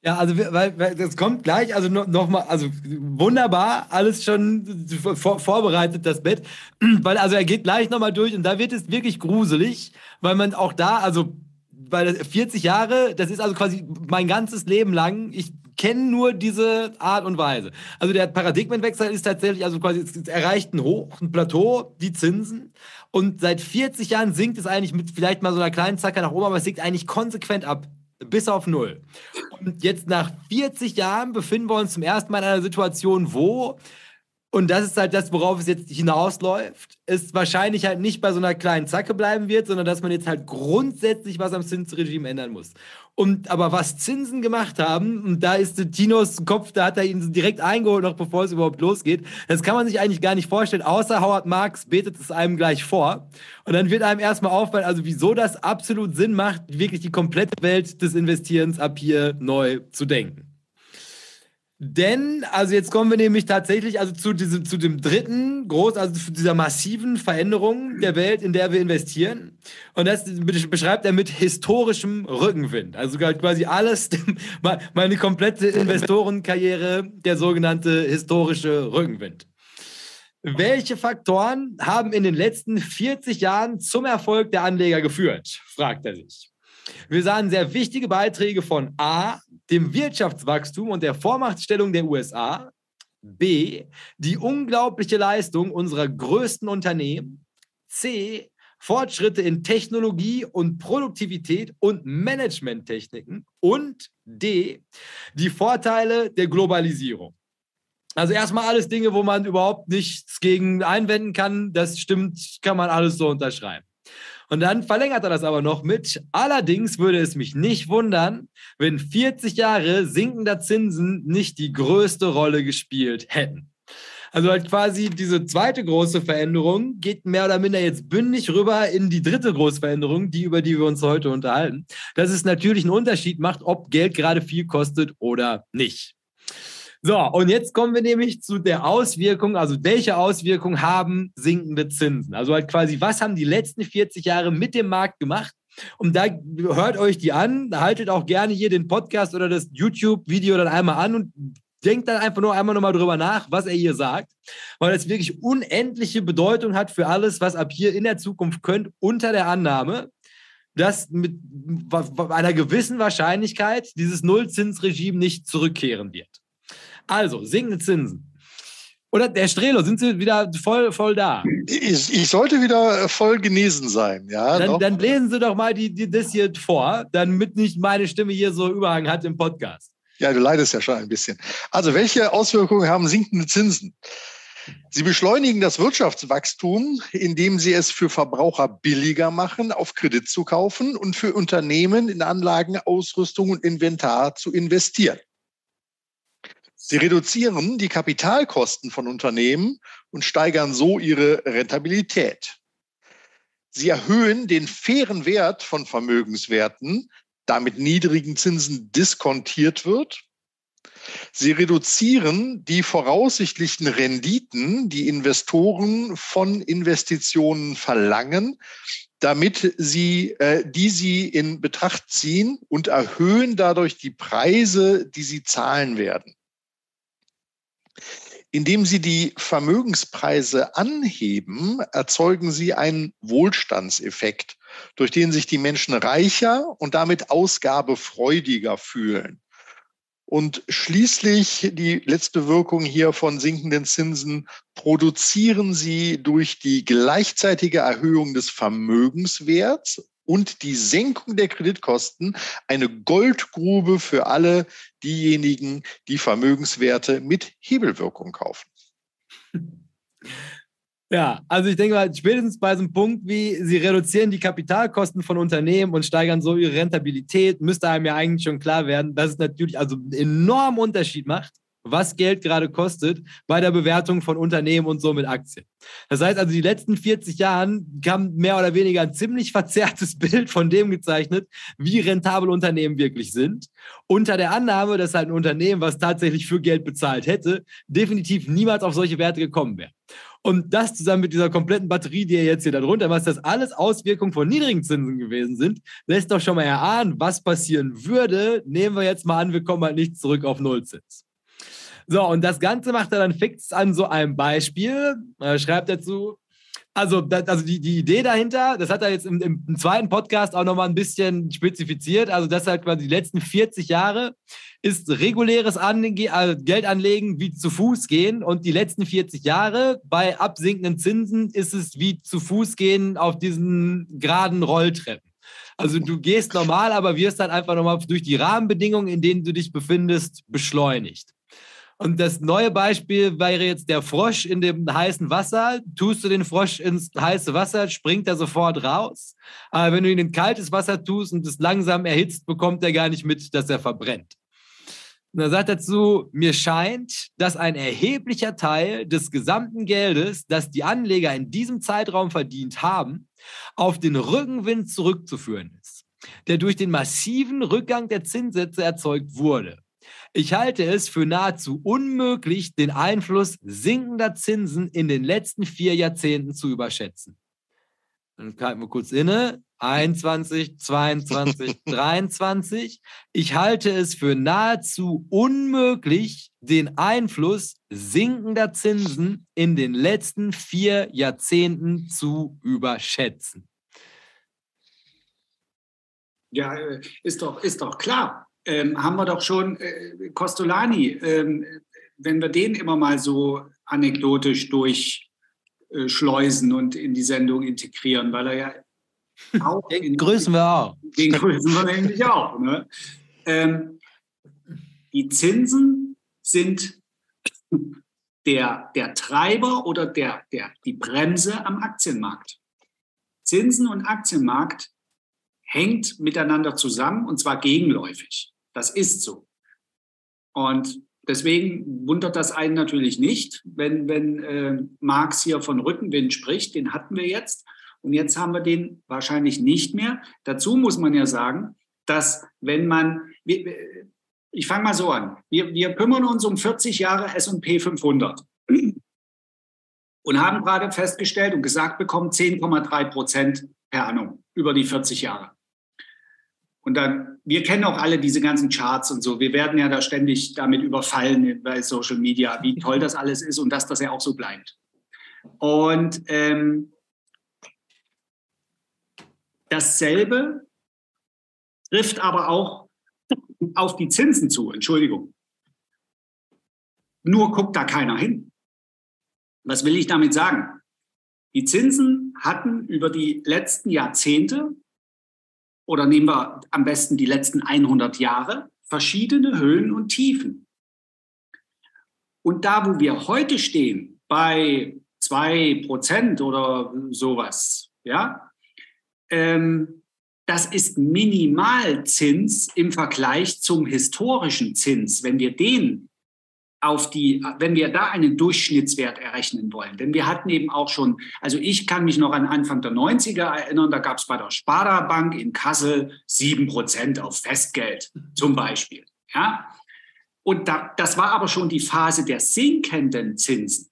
Ja, also weil, weil das kommt gleich, also nochmal, also wunderbar, alles schon vor, vorbereitet, das Bett. (clears throat) Weil also er geht gleich nochmal durch und da wird es wirklich gruselig, weil man auch da, also weil 40 Jahre, das ist also quasi mein ganzes Leben lang, ich kenne nur diese Art und Weise. Also der Paradigmenwechsel ist tatsächlich, also quasi, es erreicht ein Hoch, ein Plateau, die Zinsen. Und seit 40 Jahren sinkt es eigentlich mit vielleicht mal so einer kleinen Zacke nach oben, aber es sinkt eigentlich konsequent ab. Bis auf null. Und jetzt nach 40 Jahren befinden wir uns zum ersten Mal in einer Situation, wo und das ist halt das, worauf es jetzt hinausläuft, es wahrscheinlich halt nicht bei so einer kleinen Zacke bleiben wird, sondern dass man jetzt halt grundsätzlich was am Zinsregime ändern muss. Und aber was Zinsen gemacht haben, und da ist Tinos Kopf, da hat er ihn direkt eingeholt, noch bevor es überhaupt losgeht. Das kann man sich eigentlich gar nicht vorstellen, außer Howard Marks betet es einem gleich vor. Und dann wird einem erstmal auffallen, also wieso das absolut Sinn macht, wirklich die komplette Welt des Investierens ab hier neu zu denken. Denn, also jetzt kommen wir nämlich tatsächlich also zu diesem, zu dem dritten groß, also zu dieser massiven Veränderung der Welt, in der wir investieren. Und das beschreibt er mit historischem Rückenwind. Also quasi alles, (laughs) meine komplette Investorenkarriere, der sogenannte historische Rückenwind. Welche Faktoren haben in den letzten 40 Jahren zum Erfolg der Anleger geführt? fragt er sich. Wir sahen sehr wichtige Beiträge von A, dem Wirtschaftswachstum und der Vormachtstellung der USA, B, die unglaubliche Leistung unserer größten Unternehmen, C, Fortschritte in Technologie und Produktivität und Managementtechniken und D, die Vorteile der Globalisierung. Also erstmal alles Dinge, wo man überhaupt nichts gegen einwenden kann. Das stimmt, kann man alles so unterschreiben. Und dann verlängert er das aber noch mit. Allerdings würde es mich nicht wundern, wenn 40 Jahre sinkender Zinsen nicht die größte Rolle gespielt hätten. Also halt quasi diese zweite große Veränderung geht mehr oder minder jetzt bündig rüber in die dritte große Veränderung, die über die wir uns heute unterhalten. Dass es natürlich einen Unterschied macht, ob Geld gerade viel kostet oder nicht. So, und jetzt kommen wir nämlich zu der Auswirkung, also welche Auswirkungen haben sinkende Zinsen? Also halt quasi, was haben die letzten 40 Jahre mit dem Markt gemacht? Und da hört euch die an, haltet auch gerne hier den Podcast oder das YouTube-Video dann einmal an und denkt dann einfach nur einmal nochmal drüber nach, was er hier sagt, weil es wirklich unendliche Bedeutung hat für alles, was ab hier in der Zukunft könnt, unter der Annahme, dass mit einer gewissen Wahrscheinlichkeit dieses Nullzinsregime nicht zurückkehren wird. Also, sinkende Zinsen. Oder der Strelo, sind Sie wieder voll, voll da? Ich, ich sollte wieder voll genesen sein, ja. Dann, dann lesen Sie doch mal die, die, das hier vor, damit nicht meine Stimme hier so Überhang hat im Podcast. Ja, du leidest ja schon ein bisschen. Also, welche Auswirkungen haben sinkende Zinsen? Sie beschleunigen das Wirtschaftswachstum, indem sie es für Verbraucher billiger machen, auf Kredit zu kaufen und für Unternehmen in Anlagen, Ausrüstung und Inventar zu investieren. Sie reduzieren die Kapitalkosten von Unternehmen und steigern so ihre Rentabilität. Sie erhöhen den fairen Wert von Vermögenswerten, da mit niedrigen Zinsen diskontiert wird. Sie reduzieren die voraussichtlichen Renditen, die Investoren von Investitionen verlangen, damit sie, äh, die sie in Betracht ziehen und erhöhen dadurch die Preise, die sie zahlen werden. Indem sie die Vermögenspreise anheben, erzeugen sie einen Wohlstandseffekt, durch den sich die Menschen reicher und damit ausgabefreudiger fühlen. Und schließlich die letzte Wirkung hier von sinkenden Zinsen produzieren sie durch die gleichzeitige Erhöhung des Vermögenswerts und die Senkung der Kreditkosten eine Goldgrube für alle diejenigen, die Vermögenswerte mit Hebelwirkung kaufen. Ja, also ich denke mal, spätestens bei so einem Punkt wie, sie reduzieren die Kapitalkosten von Unternehmen und steigern so ihre Rentabilität, müsste einem ja eigentlich schon klar werden, dass es natürlich also einen enormen Unterschied macht, was Geld gerade kostet bei der Bewertung von Unternehmen und so mit Aktien. Das heißt also, die letzten 40 Jahren kam mehr oder weniger ein ziemlich verzerrtes (laughs) Bild von dem gezeichnet, wie rentabel Unternehmen wirklich sind. Unter der Annahme, dass halt ein Unternehmen, was tatsächlich für Geld bezahlt hätte, definitiv niemals auf solche Werte gekommen wäre. Und das zusammen mit dieser kompletten Batterie, die ihr jetzt hier darunter macht, dass alles Auswirkungen von niedrigen Zinsen gewesen sind, lässt doch schon mal erahnen, was passieren würde. Nehmen wir jetzt mal an, wir kommen halt nicht zurück auf Nullzins. So, und das Ganze macht er dann fix an so einem Beispiel. Er schreibt dazu, also, das, also die, die Idee dahinter, das hat er jetzt im, im zweiten Podcast auch nochmal ein bisschen spezifiziert. Also, das halt quasi die letzten 40 Jahre ist reguläres Ange also Geldanlegen wie zu Fuß gehen und die letzten 40 Jahre bei absinkenden Zinsen ist es wie zu Fuß gehen auf diesen geraden Rolltreppen. Also du gehst normal, aber wirst dann einfach nochmal durch die Rahmenbedingungen, in denen du dich befindest, beschleunigt. Und das neue Beispiel wäre jetzt der Frosch in dem heißen Wasser. Tust du den Frosch ins heiße Wasser, springt er sofort raus. Aber wenn du ihn in kaltes Wasser tust und es langsam erhitzt, bekommt er gar nicht mit, dass er verbrennt. Und er sagt dazu, mir scheint, dass ein erheblicher Teil des gesamten Geldes, das die Anleger in diesem Zeitraum verdient haben, auf den Rückenwind zurückzuführen ist, der durch den massiven Rückgang der Zinssätze erzeugt wurde. Ich halte es für nahezu unmöglich, den Einfluss sinkender Zinsen in den letzten vier Jahrzehnten zu überschätzen. Dann halten wir kurz inne. 21, 22, 23. Ich halte es für nahezu unmöglich, den Einfluss sinkender Zinsen in den letzten vier Jahrzehnten zu überschätzen. Ja, äh, ist doch, ist doch klar ähm, haben wir doch schon äh, Costolani, ähm, wenn wir den immer mal so anekdotisch durchschleusen äh, und in die Sendung integrieren, weil er ja auch. Den grüßen wir auch. Den grüßen wir nämlich auch. Ne? Ähm, die Zinsen sind der, der Treiber oder der, der, die Bremse am Aktienmarkt. Zinsen und Aktienmarkt hängt miteinander zusammen und zwar gegenläufig. Das ist so. Und deswegen wundert das einen natürlich nicht, wenn, wenn äh, Marx hier von Rückenwind spricht. Den hatten wir jetzt. Und jetzt haben wir den wahrscheinlich nicht mehr. Dazu muss man ja sagen, dass wenn man, ich fange mal so an, wir, wir kümmern uns um 40 Jahre S&P 500 und haben gerade festgestellt und gesagt bekommen, 10,3 Prozent per annum über die 40 Jahre. Und dann, wir kennen auch alle diese ganzen Charts und so. Wir werden ja da ständig damit überfallen bei Social Media, wie toll das alles ist und dass das ja auch so bleibt. Und ähm, dasselbe trifft aber auch auf die Zinsen zu, Entschuldigung. Nur guckt da keiner hin. Was will ich damit sagen? Die Zinsen hatten über die letzten Jahrzehnte oder nehmen wir am besten die letzten 100 Jahre, verschiedene Höhen und Tiefen. Und da, wo wir heute stehen, bei 2% oder sowas, ja, ähm, das ist Minimalzins im Vergleich zum historischen Zins. Wenn wir den auf die, wenn wir da einen Durchschnittswert errechnen wollen. Denn wir hatten eben auch schon, also ich kann mich noch an Anfang der 90er erinnern, da gab es bei der Sparda Bank in Kassel sieben Prozent auf Festgeld zum Beispiel. Ja? Und da, das war aber schon die Phase der sinkenden Zinsen.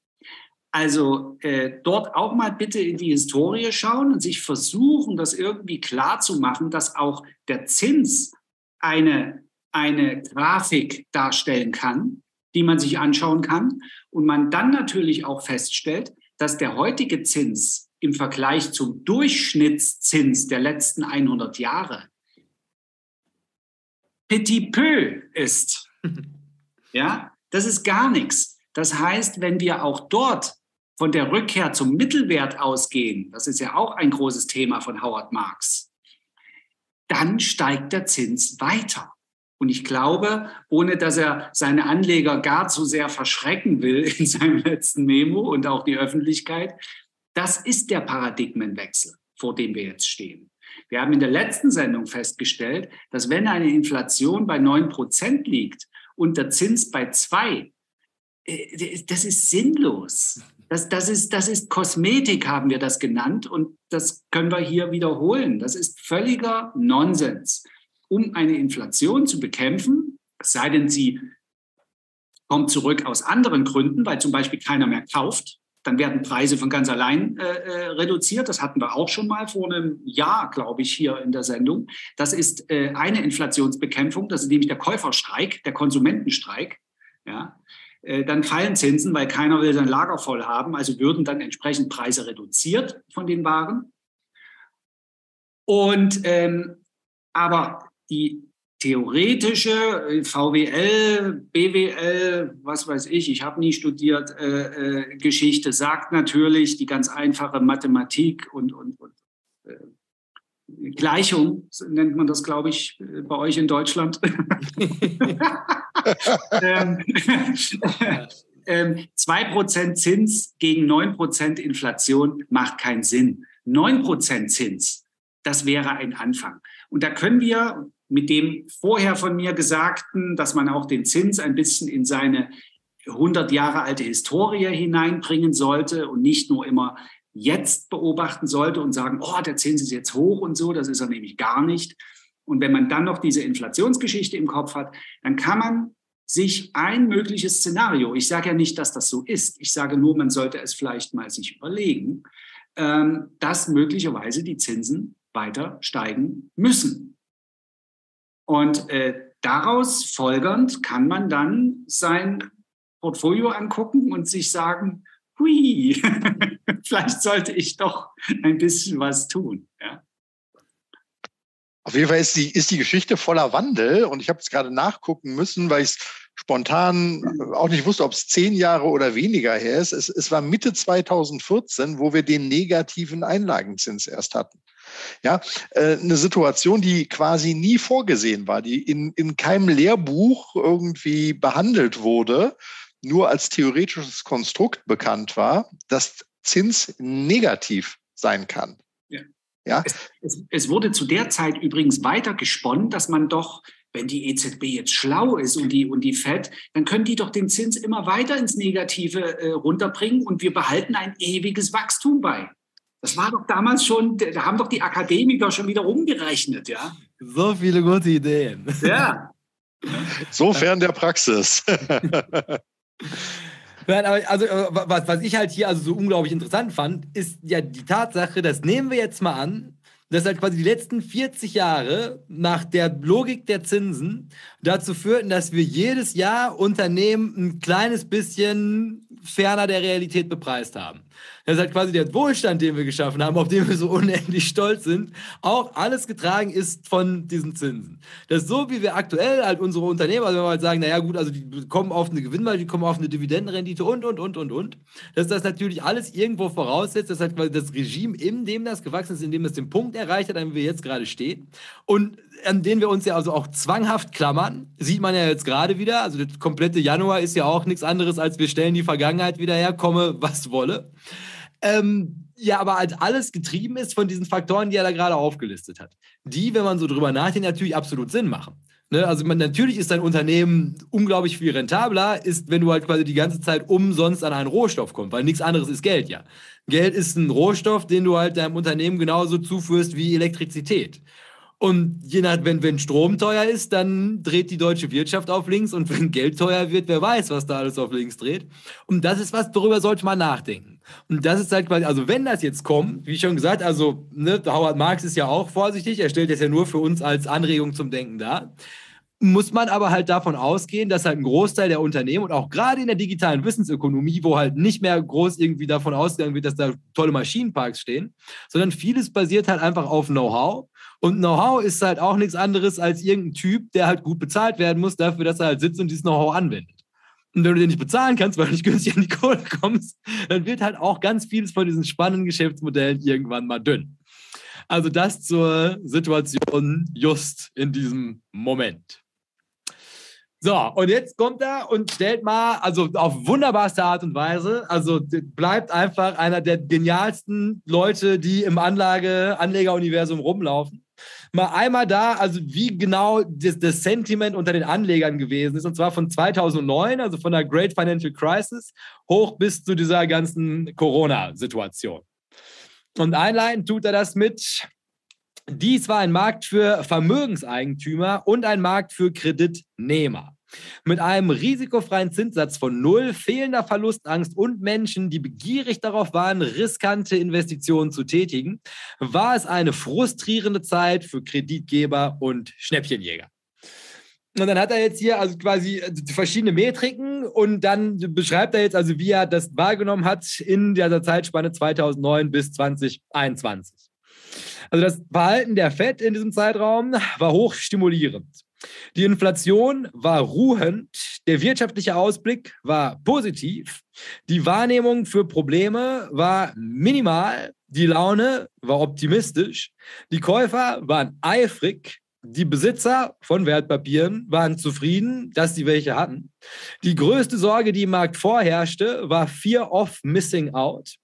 Also äh, dort auch mal bitte in die Historie schauen und sich versuchen, das irgendwie klar zu machen, dass auch der Zins eine, eine Grafik darstellen kann, die man sich anschauen kann. Und man dann natürlich auch feststellt, dass der heutige Zins im Vergleich zum Durchschnittszins der letzten 100 Jahre petit peu ist. (laughs) Ja, das ist gar nichts. Das heißt, wenn wir auch dort von der Rückkehr zum Mittelwert ausgehen, das ist ja auch ein großes Thema von Howard Marks, dann steigt der Zins weiter. Und ich glaube, ohne dass er seine Anleger gar zu sehr verschrecken will in seinem letzten Memo und auch die Öffentlichkeit, das ist der Paradigmenwechsel, vor dem wir jetzt stehen. Wir haben in der letzten Sendung festgestellt, dass wenn eine Inflation bei 9 Prozent liegt und der Zins bei 2, äh, das ist sinnlos. Das, das, ist, das ist Kosmetik, haben wir das genannt. Und das können wir hier wiederholen. Das ist völliger Nonsens um eine Inflation zu bekämpfen, sei denn, sie kommt zurück aus anderen Gründen, weil zum Beispiel keiner mehr kauft, dann werden Preise von ganz allein äh, äh, reduziert. Das hatten wir auch schon mal vor einem Jahr, glaube ich, hier in der Sendung. Das ist äh, eine Inflationsbekämpfung, das ist nämlich der Käuferstreik, der Konsumentenstreik. Ja. Äh, dann fallen Zinsen, weil keiner will sein Lager voll haben, also würden dann entsprechend Preise reduziert von den Waren. Und ähm, aber die theoretische äh, VWL, BWL, was weiß ich, ich habe nie studiert, äh, äh, Geschichte, sagt natürlich die ganz einfache Mathematik und, und, und äh, Gleichung, nennt man das, glaube ich, bei euch in Deutschland. (laughs) ähm, (laughs) ähm, 2% Zins gegen 9% Inflation macht keinen Sinn. 9% Zins, das wäre ein Anfang. Und da können wir mit dem vorher von mir Gesagten, dass man auch den Zins ein bisschen in seine 100 Jahre alte Historie hineinbringen sollte und nicht nur immer jetzt beobachten sollte und sagen, oh, der Zins ist jetzt hoch und so, das ist er nämlich gar nicht. Und wenn man dann noch diese Inflationsgeschichte im Kopf hat, dann kann man sich ein mögliches Szenario, ich sage ja nicht, dass das so ist, ich sage nur, man sollte es vielleicht mal sich überlegen, ähm, dass möglicherweise die Zinsen weiter steigen müssen. Und äh, daraus folgernd kann man dann sein Portfolio angucken und sich sagen, hui, (laughs) vielleicht sollte ich doch ein bisschen was tun. Ja? Auf jeden Fall ist die, ist die Geschichte voller Wandel und ich habe es gerade nachgucken müssen, weil ich es spontan auch nicht wusste, ob es zehn Jahre oder weniger her ist. Es, es war Mitte 2014, wo wir den negativen Einlagenzins erst hatten. Ja, äh, eine Situation, die quasi nie vorgesehen war, die in, in keinem Lehrbuch irgendwie behandelt wurde, nur als theoretisches Konstrukt bekannt war, dass Zins negativ sein kann. Ja. ja? Es, es, es wurde zu der Zeit übrigens weiter gesponnen, dass man doch wenn die EZB jetzt schlau ist und die, und die FED, dann können die doch den Zins immer weiter ins Negative äh, runterbringen und wir behalten ein ewiges Wachstum bei. Das war doch damals schon, da haben doch die Akademiker schon wieder umgerechnet, ja. So viele gute Ideen. Ja. Sofern der Praxis. (laughs) also, äh, was, was ich halt hier also so unglaublich interessant fand, ist ja die Tatsache, das nehmen wir jetzt mal an, dass halt quasi die letzten 40 Jahre nach der Logik der Zinsen dazu führten, dass wir jedes Jahr Unternehmen ein kleines bisschen ferner der Realität bepreist haben. Das ist halt quasi der Wohlstand, den wir geschaffen haben, auf den wir so unendlich stolz sind, auch alles getragen ist von diesen Zinsen. Das ist so, wie wir aktuell halt unsere Unternehmer, also wenn wir halt sagen, naja gut, also die kommen auf eine Gewinnmarge, die kommen auf eine Dividendenrendite und, und, und, und, und. Dass das natürlich alles irgendwo voraussetzt, dass halt quasi das Regime, in dem das gewachsen ist, in dem es den Punkt erreicht hat, an dem wir jetzt gerade stehen und an den wir uns ja also auch zwanghaft klammern, sieht man ja jetzt gerade wieder. Also der komplette Januar ist ja auch nichts anderes, als wir stellen die Vergangenheit wieder her, komme was wolle. Ähm, ja, aber als alles getrieben ist von diesen Faktoren, die er da gerade aufgelistet hat, die, wenn man so drüber nachdenkt, natürlich absolut Sinn machen. Ne? Also man, natürlich ist dein Unternehmen unglaublich viel rentabler, ist, wenn du halt quasi die ganze Zeit umsonst an einen Rohstoff kommst, weil nichts anderes ist Geld ja. Geld ist ein Rohstoff, den du halt deinem Unternehmen genauso zuführst wie Elektrizität. Und je nach, wenn, wenn Strom teuer ist, dann dreht die deutsche Wirtschaft auf links und wenn Geld teuer wird, wer weiß, was da alles auf links dreht. Und das ist was, darüber sollte man nachdenken. Und das ist halt quasi, also wenn das jetzt kommt, wie schon gesagt, also ne, Howard Marx ist ja auch vorsichtig, er stellt das ja nur für uns als Anregung zum Denken dar muss man aber halt davon ausgehen, dass halt ein Großteil der Unternehmen und auch gerade in der digitalen Wissensökonomie, wo halt nicht mehr groß irgendwie davon ausgegangen wird, dass da tolle Maschinenparks stehen, sondern vieles basiert halt einfach auf Know-how. Und Know-how ist halt auch nichts anderes als irgendein Typ, der halt gut bezahlt werden muss dafür, dass er halt sitzt und dieses Know-how anwendet. Und wenn du den nicht bezahlen kannst, weil du nicht günstig an die Kohle kommst, dann wird halt auch ganz vieles von diesen spannenden Geschäftsmodellen irgendwann mal dünn. Also das zur Situation just in diesem Moment. So, und jetzt kommt er und stellt mal, also auf wunderbarste Art und Weise, also bleibt einfach einer der genialsten Leute, die im Anlage, Anlegeruniversum rumlaufen. Mal einmal da, also wie genau das, das Sentiment unter den Anlegern gewesen ist, und zwar von 2009, also von der Great Financial Crisis, hoch bis zu dieser ganzen Corona-Situation. Und einleiten tut er das mit dies war ein Markt für Vermögenseigentümer und ein Markt für Kreditnehmer. Mit einem risikofreien Zinssatz von null, fehlender Verlustangst und Menschen, die begierig darauf waren, riskante Investitionen zu tätigen, war es eine frustrierende Zeit für Kreditgeber und Schnäppchenjäger. Und dann hat er jetzt hier also quasi verschiedene Metriken und dann beschreibt er jetzt also, wie er das wahrgenommen hat in dieser Zeitspanne 2009 bis 2021. Also das Verhalten der FED in diesem Zeitraum war hochstimulierend. Die Inflation war ruhend, der wirtschaftliche Ausblick war positiv, die Wahrnehmung für Probleme war minimal, die Laune war optimistisch, die Käufer waren eifrig, die Besitzer von Wertpapieren waren zufrieden, dass sie welche hatten. Die größte Sorge, die im Markt vorherrschte, war Fear of Missing Out.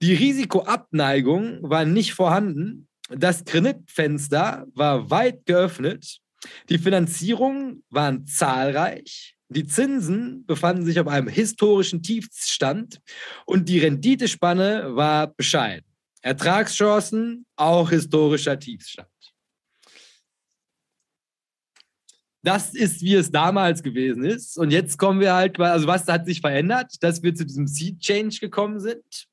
Die Risikoabneigung war nicht vorhanden. Das Kreditfenster war weit geöffnet. Die Finanzierungen waren zahlreich. Die Zinsen befanden sich auf einem historischen Tiefstand und die Renditespanne war bescheiden. Ertragschancen auch historischer Tiefstand. das ist, wie es damals gewesen ist. Und jetzt kommen wir halt, also was hat sich verändert, dass wir zu diesem Seed Change gekommen sind.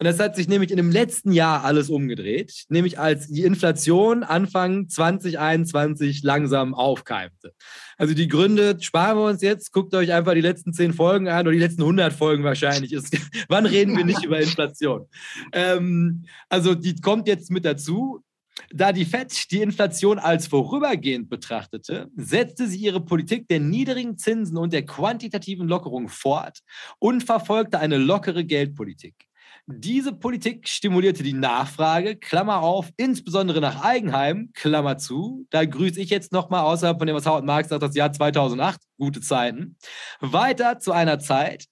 Und das hat sich nämlich in dem letzten Jahr alles umgedreht, nämlich als die Inflation Anfang 2021 langsam aufkeimte. Also die Gründe sparen wir uns jetzt. Guckt euch einfach die letzten zehn Folgen an oder die letzten 100 Folgen wahrscheinlich. Ist, (laughs) wann reden wir nicht über Inflation? Ähm, also die kommt jetzt mit dazu. Da die FED die Inflation als vorübergehend betrachtete, setzte sie ihre Politik der niedrigen Zinsen und der quantitativen Lockerung fort und verfolgte eine lockere Geldpolitik. Diese Politik stimulierte die Nachfrage, Klammer auf, insbesondere nach Eigenheim, Klammer zu. Da grüße ich jetzt nochmal außerhalb von dem, was Howard Marx sagt, das Jahr 2008, gute Zeiten. Weiter zu einer Zeit,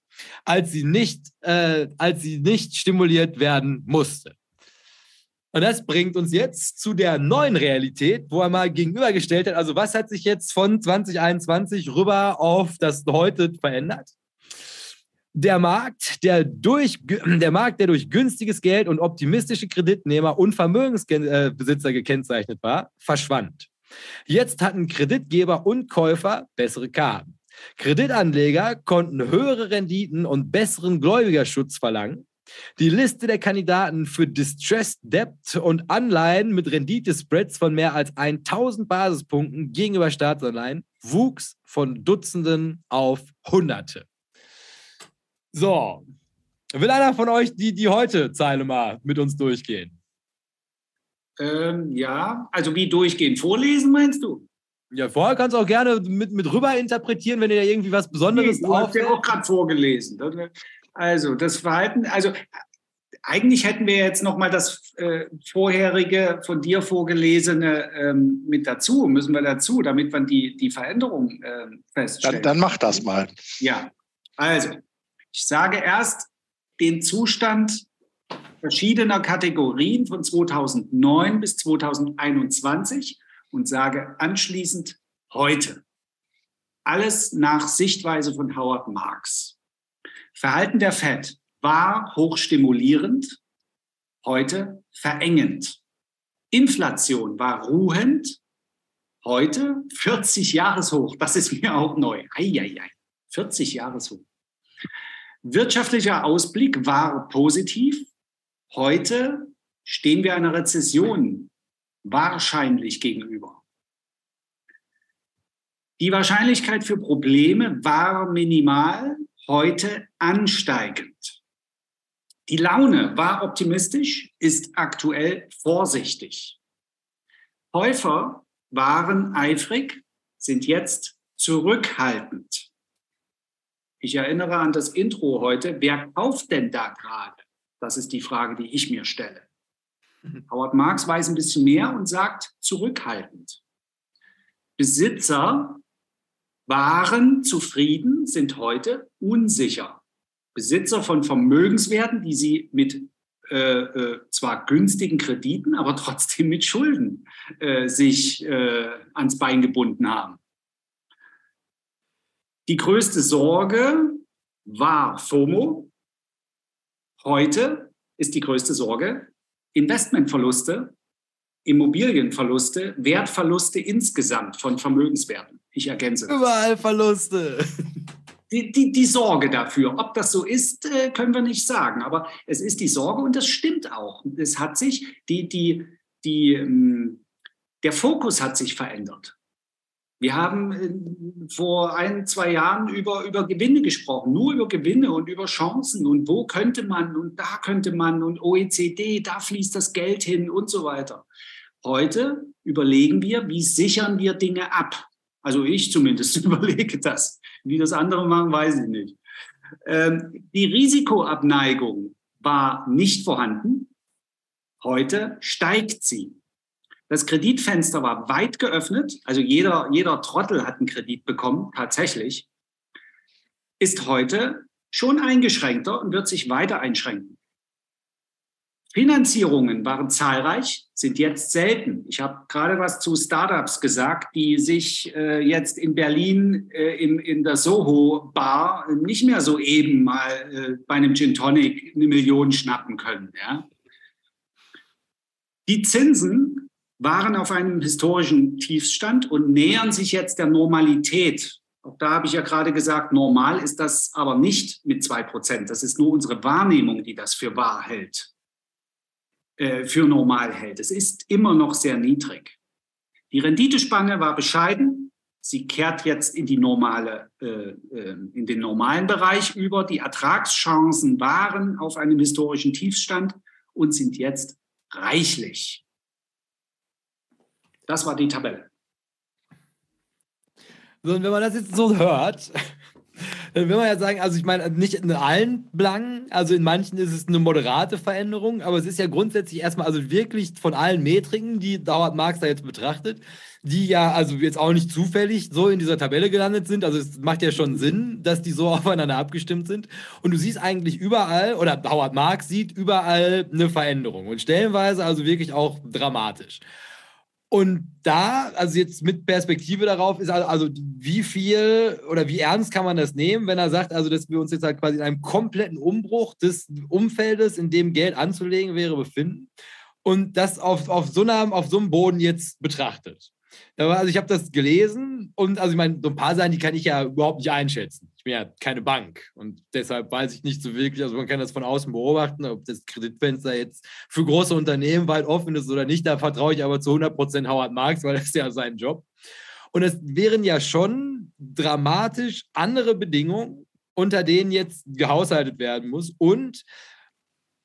als sie nicht, äh, als sie nicht stimuliert werden musste. Und das bringt uns jetzt zu der neuen Realität, wo er mal gegenübergestellt hat. Also, was hat sich jetzt von 2021 rüber auf das heute verändert? Der Markt, der durch, (clears throat) der Markt, der durch günstiges Geld und optimistische Kreditnehmer und Vermögensbesitzer gekennzeichnet war, verschwand. Jetzt hatten Kreditgeber und Käufer bessere Karten. Kreditanleger konnten höhere Renditen und besseren Gläubigerschutz verlangen die Liste der Kandidaten für Distressed Debt und Anleihen mit Renditespreads von mehr als 1000 Basispunkten gegenüber Staatsanleihen wuchs von Dutzenden auf Hunderte. So, will einer von euch die, die heute Zeile mal mit uns durchgehen? Ähm, ja, also wie durchgehen? Vorlesen meinst du? Ja, vorher kannst du auch gerne mit, mit rüber interpretieren, wenn dir irgendwie was Besonderes nee, du hast ja auch gerade vorgelesen. Also das Verhalten, also eigentlich hätten wir jetzt noch mal das äh, vorherige von dir vorgelesene ähm, mit dazu, müssen wir dazu, damit man die, die Veränderung äh, feststellen. Dann, dann mach das mal. Ja, also ich sage erst den Zustand verschiedener Kategorien von 2009 bis 2021 und sage anschließend heute. Alles nach Sichtweise von Howard Marks. Verhalten der FED war hochstimulierend, heute verengend. Inflation war ruhend, heute 40 Jahreshoch. Das ist mir auch neu. Eieiei, 40 Jahreshoch. Wirtschaftlicher Ausblick war positiv. Heute stehen wir einer Rezession wahrscheinlich gegenüber. Die Wahrscheinlichkeit für Probleme war minimal heute ansteigend. Die Laune war optimistisch, ist aktuell vorsichtig. Käufer waren eifrig, sind jetzt zurückhaltend. Ich erinnere an das Intro heute. Wer kauft denn da gerade? Das ist die Frage, die ich mir stelle. (laughs) Howard Marx weiß ein bisschen mehr und sagt zurückhaltend. Besitzer waren zufrieden, sind heute unsicher. Besitzer von Vermögenswerten, die sie mit äh, äh, zwar günstigen Krediten, aber (laughs) trotzdem mit Schulden äh, sich äh, ans Bein gebunden haben. Die größte Sorge war FOMO. Heute ist die größte Sorge Investmentverluste, Immobilienverluste, Wertverluste insgesamt von Vermögenswerten. Ich ergänze. Überall Verluste. Die, die, die Sorge dafür. Ob das so ist, äh, können wir nicht sagen. Aber es ist die Sorge und das stimmt auch. Es hat sich, die, die, die, ähm, der Fokus hat sich verändert. Wir haben äh, vor ein, zwei Jahren über, über Gewinne gesprochen, nur über Gewinne und über Chancen und wo könnte man und da könnte man und OECD, da fließt das Geld hin und so weiter. Heute überlegen wir, wie sichern wir Dinge ab. Also ich zumindest (laughs) überlege das. Wie das andere machen, weiß ich nicht. Ähm, die Risikoabneigung war nicht vorhanden. Heute steigt sie. Das Kreditfenster war weit geöffnet, also jeder, jeder Trottel hat einen Kredit bekommen, tatsächlich, ist heute schon eingeschränkter und wird sich weiter einschränken. Finanzierungen waren zahlreich, sind jetzt selten. Ich habe gerade was zu Startups gesagt, die sich äh, jetzt in Berlin äh, in, in der Soho Bar nicht mehr so eben mal äh, bei einem Gin Tonic eine Million schnappen können. Ja? Die Zinsen waren auf einem historischen Tiefstand und nähern sich jetzt der Normalität. Auch da habe ich ja gerade gesagt, normal ist das aber nicht mit zwei Prozent. Das ist nur unsere Wahrnehmung, die das für wahr hält, äh, für normal hält. Es ist immer noch sehr niedrig. Die Renditespanne war bescheiden. Sie kehrt jetzt in die normale, äh, äh in den normalen Bereich über. Die Ertragschancen waren auf einem historischen Tiefstand und sind jetzt reichlich. Das war die Tabelle. So, und wenn man das jetzt so hört, (laughs) dann will man ja sagen, also ich meine, nicht in allen Blanken, also in manchen ist es eine moderate Veränderung, aber es ist ja grundsätzlich erstmal, also wirklich von allen Metriken, die Howard Marx da jetzt betrachtet, die ja also jetzt auch nicht zufällig so in dieser Tabelle gelandet sind. Also es macht ja schon Sinn, dass die so (laughs) aufeinander abgestimmt sind. Und du siehst eigentlich überall, oder Howard Marx sieht überall eine Veränderung und stellenweise also wirklich auch dramatisch. Und da, also jetzt mit Perspektive darauf, ist also, also wie viel oder wie ernst kann man das nehmen, wenn er sagt, also dass wir uns jetzt halt quasi in einem kompletten Umbruch des Umfeldes, in dem Geld anzulegen wäre, befinden und das auf, auf, so, einem, auf so einem Boden jetzt betrachtet. Also ich habe das gelesen und also ich meine, so ein paar Sachen, die kann ich ja überhaupt nicht einschätzen. Ich bin ja keine Bank und deshalb weiß ich nicht so wirklich, also man kann das von außen beobachten, ob das Kreditfenster jetzt für große Unternehmen weit offen ist oder nicht. Da vertraue ich aber zu 100 Prozent Howard Marks, weil das ist ja sein Job. Und es wären ja schon dramatisch andere Bedingungen, unter denen jetzt gehaushaltet werden muss und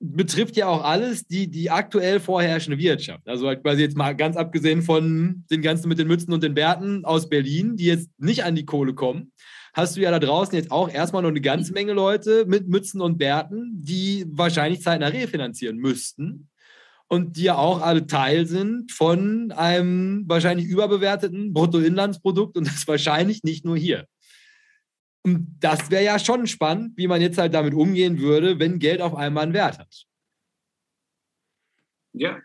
betrifft ja auch alles die, die aktuell vorherrschende Wirtschaft. Also halt quasi jetzt mal ganz abgesehen von den ganzen mit den Mützen und den Bärten aus Berlin, die jetzt nicht an die Kohle kommen, hast du ja da draußen jetzt auch erstmal noch eine ganze Menge Leute mit Mützen und Bärten, die wahrscheinlich zeitnah refinanzieren müssten und die ja auch alle Teil sind von einem wahrscheinlich überbewerteten Bruttoinlandsprodukt und das wahrscheinlich nicht nur hier. Und das wäre ja schon spannend, wie man jetzt halt damit umgehen würde, wenn Geld auf einmal einen Wert hat. Ja,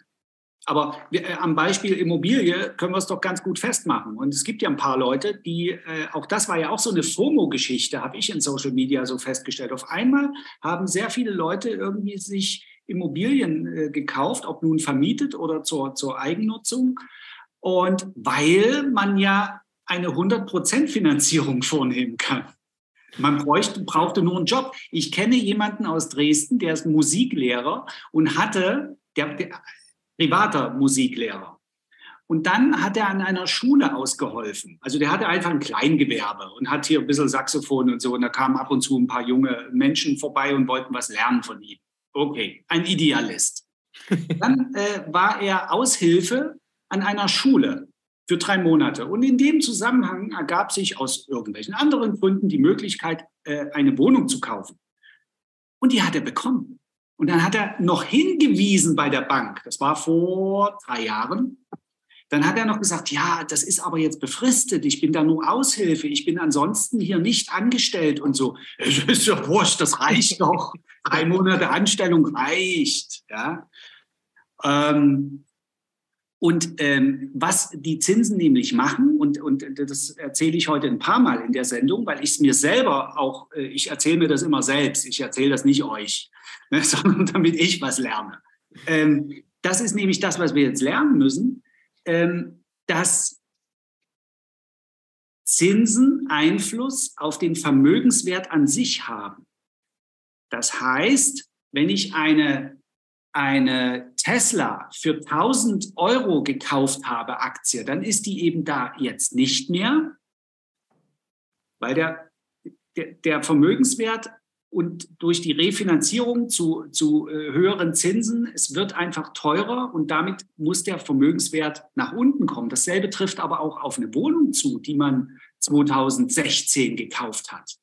aber wir, äh, am Beispiel Immobilie können wir es doch ganz gut festmachen. Und es gibt ja ein paar Leute, die, äh, auch das war ja auch so eine FOMO-Geschichte, habe ich in Social Media so festgestellt. Auf einmal haben sehr viele Leute irgendwie sich Immobilien äh, gekauft, ob nun vermietet oder zur, zur Eigennutzung. Und weil man ja eine 100% Finanzierung vornehmen kann. Man bräuchte, brauchte nur einen Job. Ich kenne jemanden aus Dresden, der ist Musiklehrer und hatte, der, der privater Musiklehrer. Und dann hat er an einer Schule ausgeholfen. Also der hatte einfach ein Kleingewerbe und hat hier ein bisschen Saxophon und so. Und da kamen ab und zu ein paar junge Menschen vorbei und wollten was lernen von ihm. Okay, ein Idealist. (laughs) Dann äh, war er Aushilfe an einer Schule für drei Monate. Und in dem Zusammenhang ergab sich aus irgendwelchen anderen Gründen die Möglichkeit, äh, eine Wohnung zu kaufen. Und die hat er bekommen. Und dann hat er noch hingewiesen bei der Bank, das war vor drei Jahren, dann hat er noch gesagt, ja, das ist aber jetzt befristet, ich bin da nur Aushilfe, ich bin ansonsten hier nicht angestellt und so. (laughs) Das ist ja wurscht, das reicht doch. Drei Monate Anstellung reicht. Ja. Ähm, und ähm, was die Zinsen nämlich machen, und, und das erzähle ich heute ein paar Mal in der Sendung, weil ich es mir selber auch, äh, ich erzähle mir das immer selbst, ich erzähle das nicht euch, (laughs) ne, sondern damit ich was lerne. Ähm, das ist nämlich das, was wir jetzt lernen müssen, ähm, dass Zinsen Einfluss auf den Vermögenswert an sich haben. Das heißt, wenn ich eine, eine Tesla für 1000 Euro gekauft habe, Aktie, dann ist die eben da jetzt nicht mehr, weil der, der, der Vermögenswert und durch die Refinanzierung zu, zu äh, höheren Zinsen, es wird einfach teurer und damit muss der Vermögenswert nach unten kommen. Dasselbe trifft aber auch auf eine Wohnung zu, die man 2016 gekauft hat,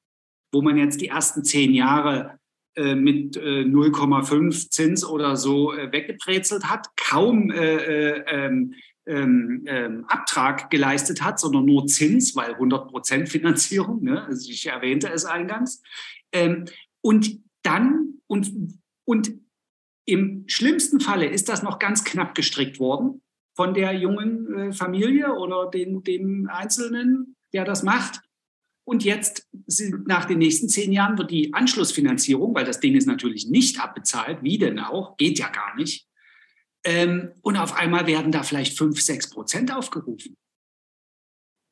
wo man jetzt die ersten zehn Jahre mit äh, 0,5 Zins oder so äh, weggebrezelt hat, kaum äh, äh, ähm, ähm, ähm, Abtrag geleistet hat, sondern nur Zins, weil 100 Prozent Finanzierung, ne? also ich erwähnte es eingangs. Ähm, und dann, und, und im schlimmsten Falle ist das noch ganz knapp gestrickt worden von der jungen äh, Familie oder dem, dem Einzelnen, der das macht. Und jetzt sind, nach den nächsten zehn Jahren wird die Anschlussfinanzierung, weil das Ding ist natürlich nicht abbezahlt, wie denn auch, geht ja gar nicht. Ähm, und auf einmal werden da vielleicht fünf, sechs Prozent aufgerufen.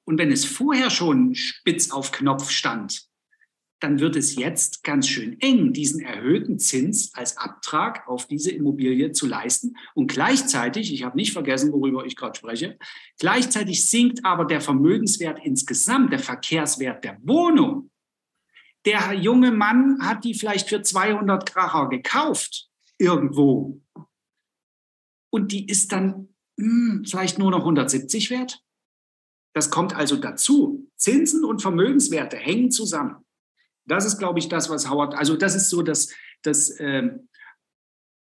Und wenn es vorher schon spitz auf Knopf stand, dann wird es jetzt ganz schön eng, diesen erhöhten Zins als Abtrag auf diese Immobilie zu leisten. Und gleichzeitig, ich habe nicht vergessen, worüber ich gerade spreche, gleichzeitig sinkt aber der Vermögenswert insgesamt, der Verkehrswert der Wohnung. Der junge Mann hat die vielleicht für 200 Kracher gekauft, irgendwo. Und die ist dann hm, vielleicht nur noch 170 wert. Das kommt also dazu. Zinsen und Vermögenswerte hängen zusammen. Das ist, glaube ich, das, was Howard, also das ist so das, das, äh,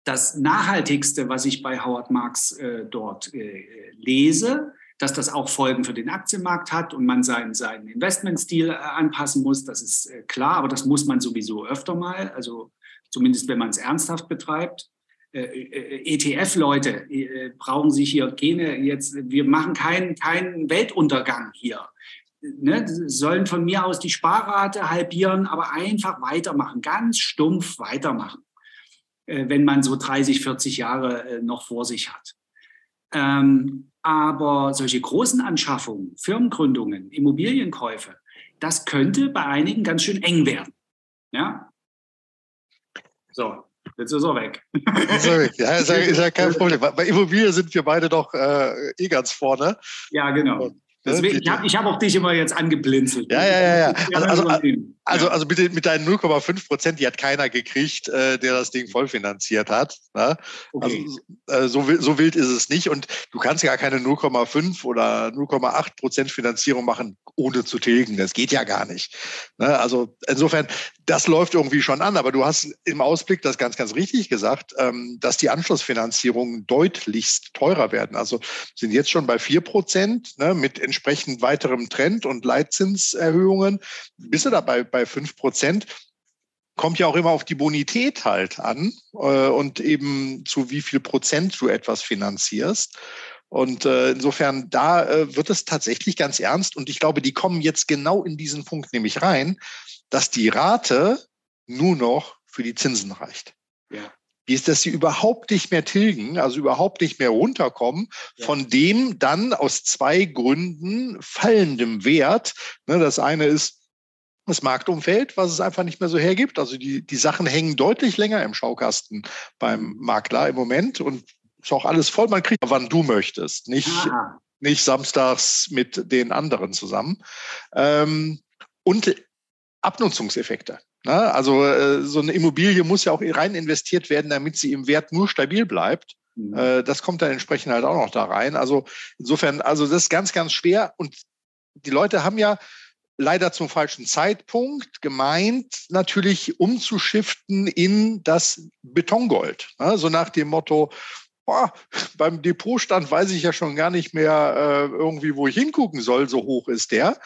das Nachhaltigste, was ich bei Howard Marks äh, dort äh, lese, dass das auch Folgen für den Aktienmarkt hat und man seinen, seinen Investmentstil äh, anpassen muss, das ist äh, klar, aber das muss man sowieso öfter mal, also zumindest wenn man es ernsthaft betreibt. Äh, ETF-Leute brauchen sich hier keine, jetzt, wir machen keinen, keinen Weltuntergang hier ne, sollen von mir aus die Sparrate halbieren, aber einfach weitermachen, ganz stumpf weitermachen, äh, wenn man so 30, 40 Jahre äh, noch vor sich hat. Ähm, aber solche großen Anschaffungen, Firmengründungen, Immobilienkäufe, das könnte bei einigen ganz schön eng werden. Ja? So, jetzt ist er weg. Ist er weg. Ja, ist ja, ist ja kein (laughs) Problem. Bei Immobilien sind wir beide doch äh, eh ganz vorne. Ja, genau. Deswegen, ich habe hab auch dich immer jetzt angeblinzelt. Ja, ja, ja. ja. Also, also, also, also mit, mit deinen 0,5 Prozent, die hat keiner gekriegt, äh, der das Ding vollfinanziert hat. Ne? Okay. Also, äh, so, so wild ist es nicht. Und du kannst gar keine 0,5 oder 0,8 Prozent Finanzierung machen, ohne zu tilgen. Das geht ja gar nicht. Ne? Also insofern, das läuft irgendwie schon an. Aber du hast im Ausblick das ganz, ganz richtig gesagt, ähm, dass die Anschlussfinanzierungen deutlichst teurer werden. Also sind jetzt schon bei 4 Prozent ne, mit entsprechend weiterem Trend und Leitzinserhöhungen. Bist du dabei bei 5 Prozent? Kommt ja auch immer auf die Bonität halt an äh, und eben zu wie viel Prozent du etwas finanzierst. Und äh, insofern, da äh, wird es tatsächlich ganz ernst. Und ich glaube, die kommen jetzt genau in diesen Punkt nämlich rein, dass die Rate nur noch für die Zinsen reicht. Ja die ist, dass sie überhaupt nicht mehr tilgen, also überhaupt nicht mehr runterkommen, ja. von dem dann aus zwei Gründen fallendem Wert. Ne, das eine ist das Marktumfeld, was es einfach nicht mehr so hergibt. Also die, die Sachen hängen deutlich länger im Schaukasten beim Makler im Moment und ist auch alles voll. Man kriegt, wann du möchtest, nicht, nicht samstags mit den anderen zusammen. Ähm, und Abnutzungseffekte. Ne? Also äh, so eine Immobilie muss ja auch rein investiert werden, damit sie im Wert nur stabil bleibt. Mhm. Äh, das kommt dann entsprechend halt auch noch da rein. Also insofern, also das ist ganz, ganz schwer. Und die Leute haben ja leider zum falschen Zeitpunkt gemeint, natürlich umzuschiften in das Betongold. Ne? So nach dem Motto, boah, beim Depotstand weiß ich ja schon gar nicht mehr äh, irgendwie, wo ich hingucken soll, so hoch ist der.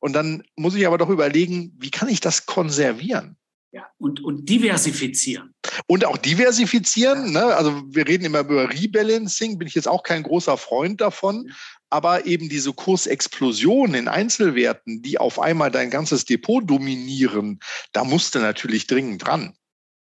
Und dann muss ich aber doch überlegen, wie kann ich das konservieren? Ja, und, und diversifizieren. Und auch diversifizieren. Ne? Also wir reden immer über Rebalancing, bin ich jetzt auch kein großer Freund davon. Aber eben diese Kursexplosion in Einzelwerten, die auf einmal dein ganzes Depot dominieren, da musste natürlich dringend dran.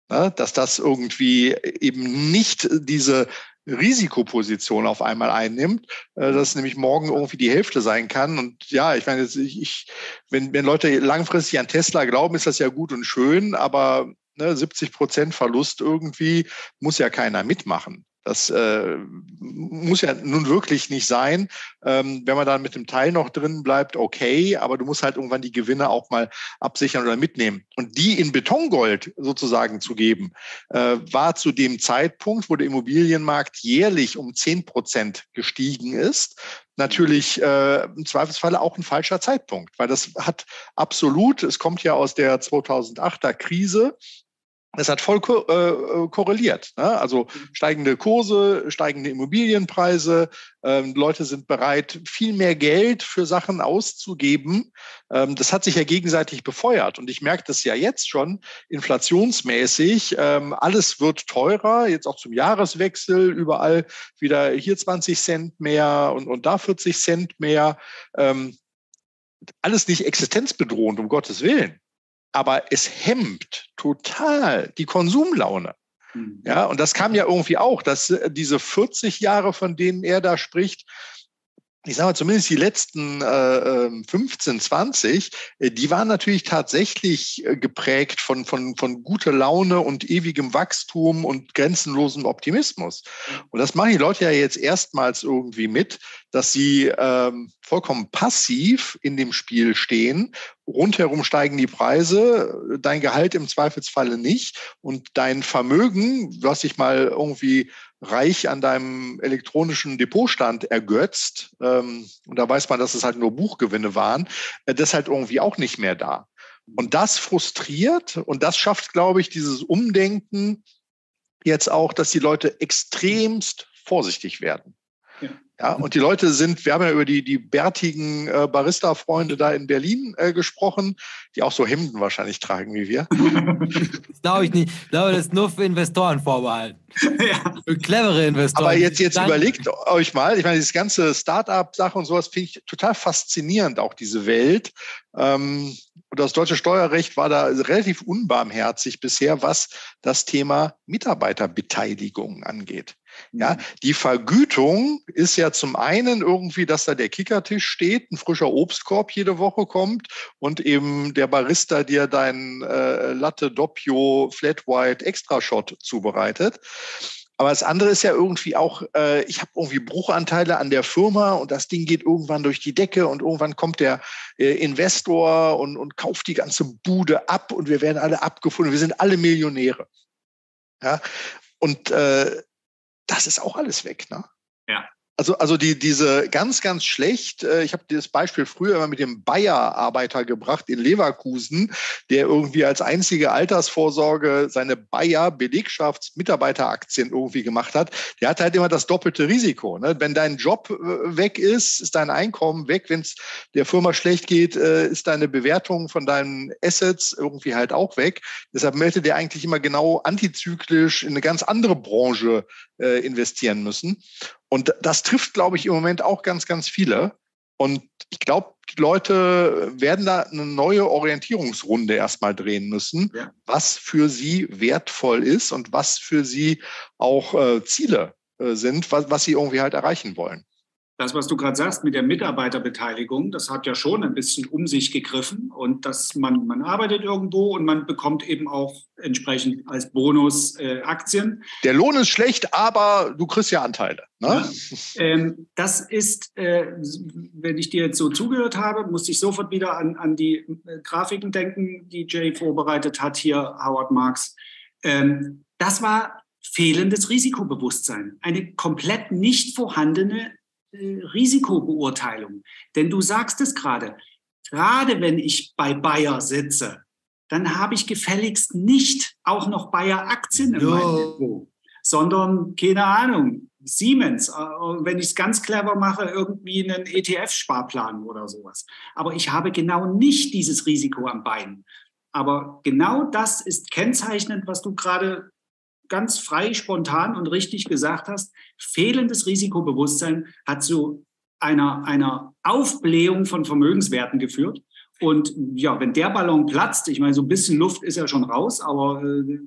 Ne? Dass das irgendwie eben nicht diese Risikoposition auf einmal einnimmt, äh, dass nämlich morgen irgendwie die Hälfte sein kann. Und ja, ich meine, ich, ich, wenn, wenn Leute langfristig an Tesla glauben, ist das ja gut und schön, aber ne, 70 Prozent Verlust irgendwie muss ja keiner mitmachen. Das äh, muss ja nun wirklich nicht sein. Ähm, wenn man dann mit dem Teil noch drin bleibt, okay, aber du musst halt irgendwann die Gewinne auch mal absichern oder mitnehmen. Und die in Betongold sozusagen zu geben, äh, war zu dem Zeitpunkt, wo der Immobilienmarkt jährlich um 10 Prozent gestiegen ist, natürlich äh, im Zweifelsfalle auch ein falscher Zeitpunkt, weil das hat absolut, es kommt ja aus der 2008er Krise, es hat voll ko äh, korreliert. Ne? Also steigende Kurse, steigende Immobilienpreise. Ähm, Leute sind bereit, viel mehr Geld für Sachen auszugeben. Ähm, das hat sich ja gegenseitig befeuert. Und ich merke das ja jetzt schon inflationsmäßig. Ähm, alles wird teurer, jetzt auch zum Jahreswechsel. Überall wieder hier 20 Cent mehr und, und da 40 Cent mehr. Ähm, alles nicht existenzbedrohend, um Gottes Willen aber es hemmt total die Konsumlaune. Mhm. Ja, und das kam ja irgendwie auch, dass äh, diese 40 Jahre, von denen er da spricht, ich sage mal, zumindest die letzten äh, 15, ähm, 20, äh, die waren natürlich tatsächlich äh, geprägt von, von, von guter Laune und ewigem Wachstum und grenzenlosem Optimismus. Und das machen die Leute ja jetzt erstmals irgendwie mit, dass sie ähm, vollkommen passiv in dem Spiel stehen. Rundherum steigen die Preise, dein Gehalt im Zweifelsfalle nicht und dein Vermögen, was sich mal irgendwie reich an deinem elektronischen Depotstand ergötzt, ähm, und da weiß man, dass es halt nur Buchgewinne waren, äh, das ist halt irgendwie auch nicht mehr da. Und das frustriert und das schafft, glaube ich, dieses Umdenken jetzt auch, dass die Leute extremst vorsichtig werden. Ja, und die Leute sind, wir haben ja über die, die bärtigen äh, Barista-Freunde da in Berlin äh, gesprochen, die auch so Hemden wahrscheinlich tragen wie wir. (laughs) das glaube ich nicht. Ich glaube, das ist nur für Investoren vorbehalten. (laughs) Ja. Für clevere Investoren. Aber jetzt, jetzt überlegt euch mal, ich meine, diese ganze Start-up-Sache und sowas finde ich total faszinierend, auch diese Welt. Ähm, und das deutsche Steuerrecht war da relativ unbarmherzig bisher, was das Thema Mitarbeiterbeteiligung angeht. Ja, mhm. die Vergütung ist ja zum einen irgendwie, dass da der Kickertisch steht, ein frischer Obstkorb jede Woche kommt und eben der Barista dir dein äh, Latte Doppio Flat White Extra Shot zubereitet. Aber das andere ist ja irgendwie auch, äh, ich habe irgendwie Bruchanteile an der Firma und das Ding geht irgendwann durch die Decke und irgendwann kommt der äh, Investor und, und kauft die ganze Bude ab und wir werden alle abgefunden. Wir sind alle Millionäre. Ja, und äh, das ist auch alles weg, ne? Also, also die, diese ganz, ganz schlecht, äh, ich habe das Beispiel früher immer mit dem Bayer-Arbeiter gebracht in Leverkusen, der irgendwie als einzige Altersvorsorge seine Bayer-Belegschafts-Mitarbeiteraktien irgendwie gemacht hat. Der hat halt immer das doppelte Risiko. Ne? Wenn dein Job äh, weg ist, ist dein Einkommen weg. Wenn es der Firma schlecht geht, äh, ist deine Bewertung von deinen Assets irgendwie halt auch weg. Deshalb möchte der eigentlich immer genau antizyklisch in eine ganz andere Branche investieren müssen. Und das trifft, glaube ich, im Moment auch ganz, ganz viele. Und ich glaube, die Leute werden da eine neue Orientierungsrunde erstmal drehen müssen, ja. was für sie wertvoll ist und was für sie auch äh, Ziele äh, sind, was, was sie irgendwie halt erreichen wollen das, was du gerade sagst mit der Mitarbeiterbeteiligung, das hat ja schon ein bisschen um sich gegriffen und dass man, man arbeitet irgendwo und man bekommt eben auch entsprechend als Bonus äh, Aktien. Der Lohn ist schlecht, aber du kriegst ja Anteile. Ne? Ja, ähm, das ist, äh, wenn ich dir jetzt so zugehört habe, musste ich sofort wieder an, an die äh, Grafiken denken, die Jay vorbereitet hat, hier Howard Marks. Ähm, das war fehlendes Risikobewusstsein, eine komplett nicht vorhandene Risikobeurteilung. Denn du sagst es gerade, gerade wenn ich bei Bayer sitze, dann habe ich gefälligst nicht auch noch Bayer-Aktien in meinem Depot, sondern, keine Ahnung, Siemens, äh, wenn ich es ganz clever mache, irgendwie einen ETF-Sparplan oder sowas. Aber ich habe genau nicht dieses Risiko am Bein. Aber genau das ist kennzeichnend, was du gerade ganz frei, spontan und richtig gesagt hast, fehlendes Risikobewusstsein hat zu einer, einer Aufblähung von Vermögenswerten geführt. Und ja, wenn der Ballon platzt, ich meine, so ein bisschen Luft ist ja schon raus, aber äh,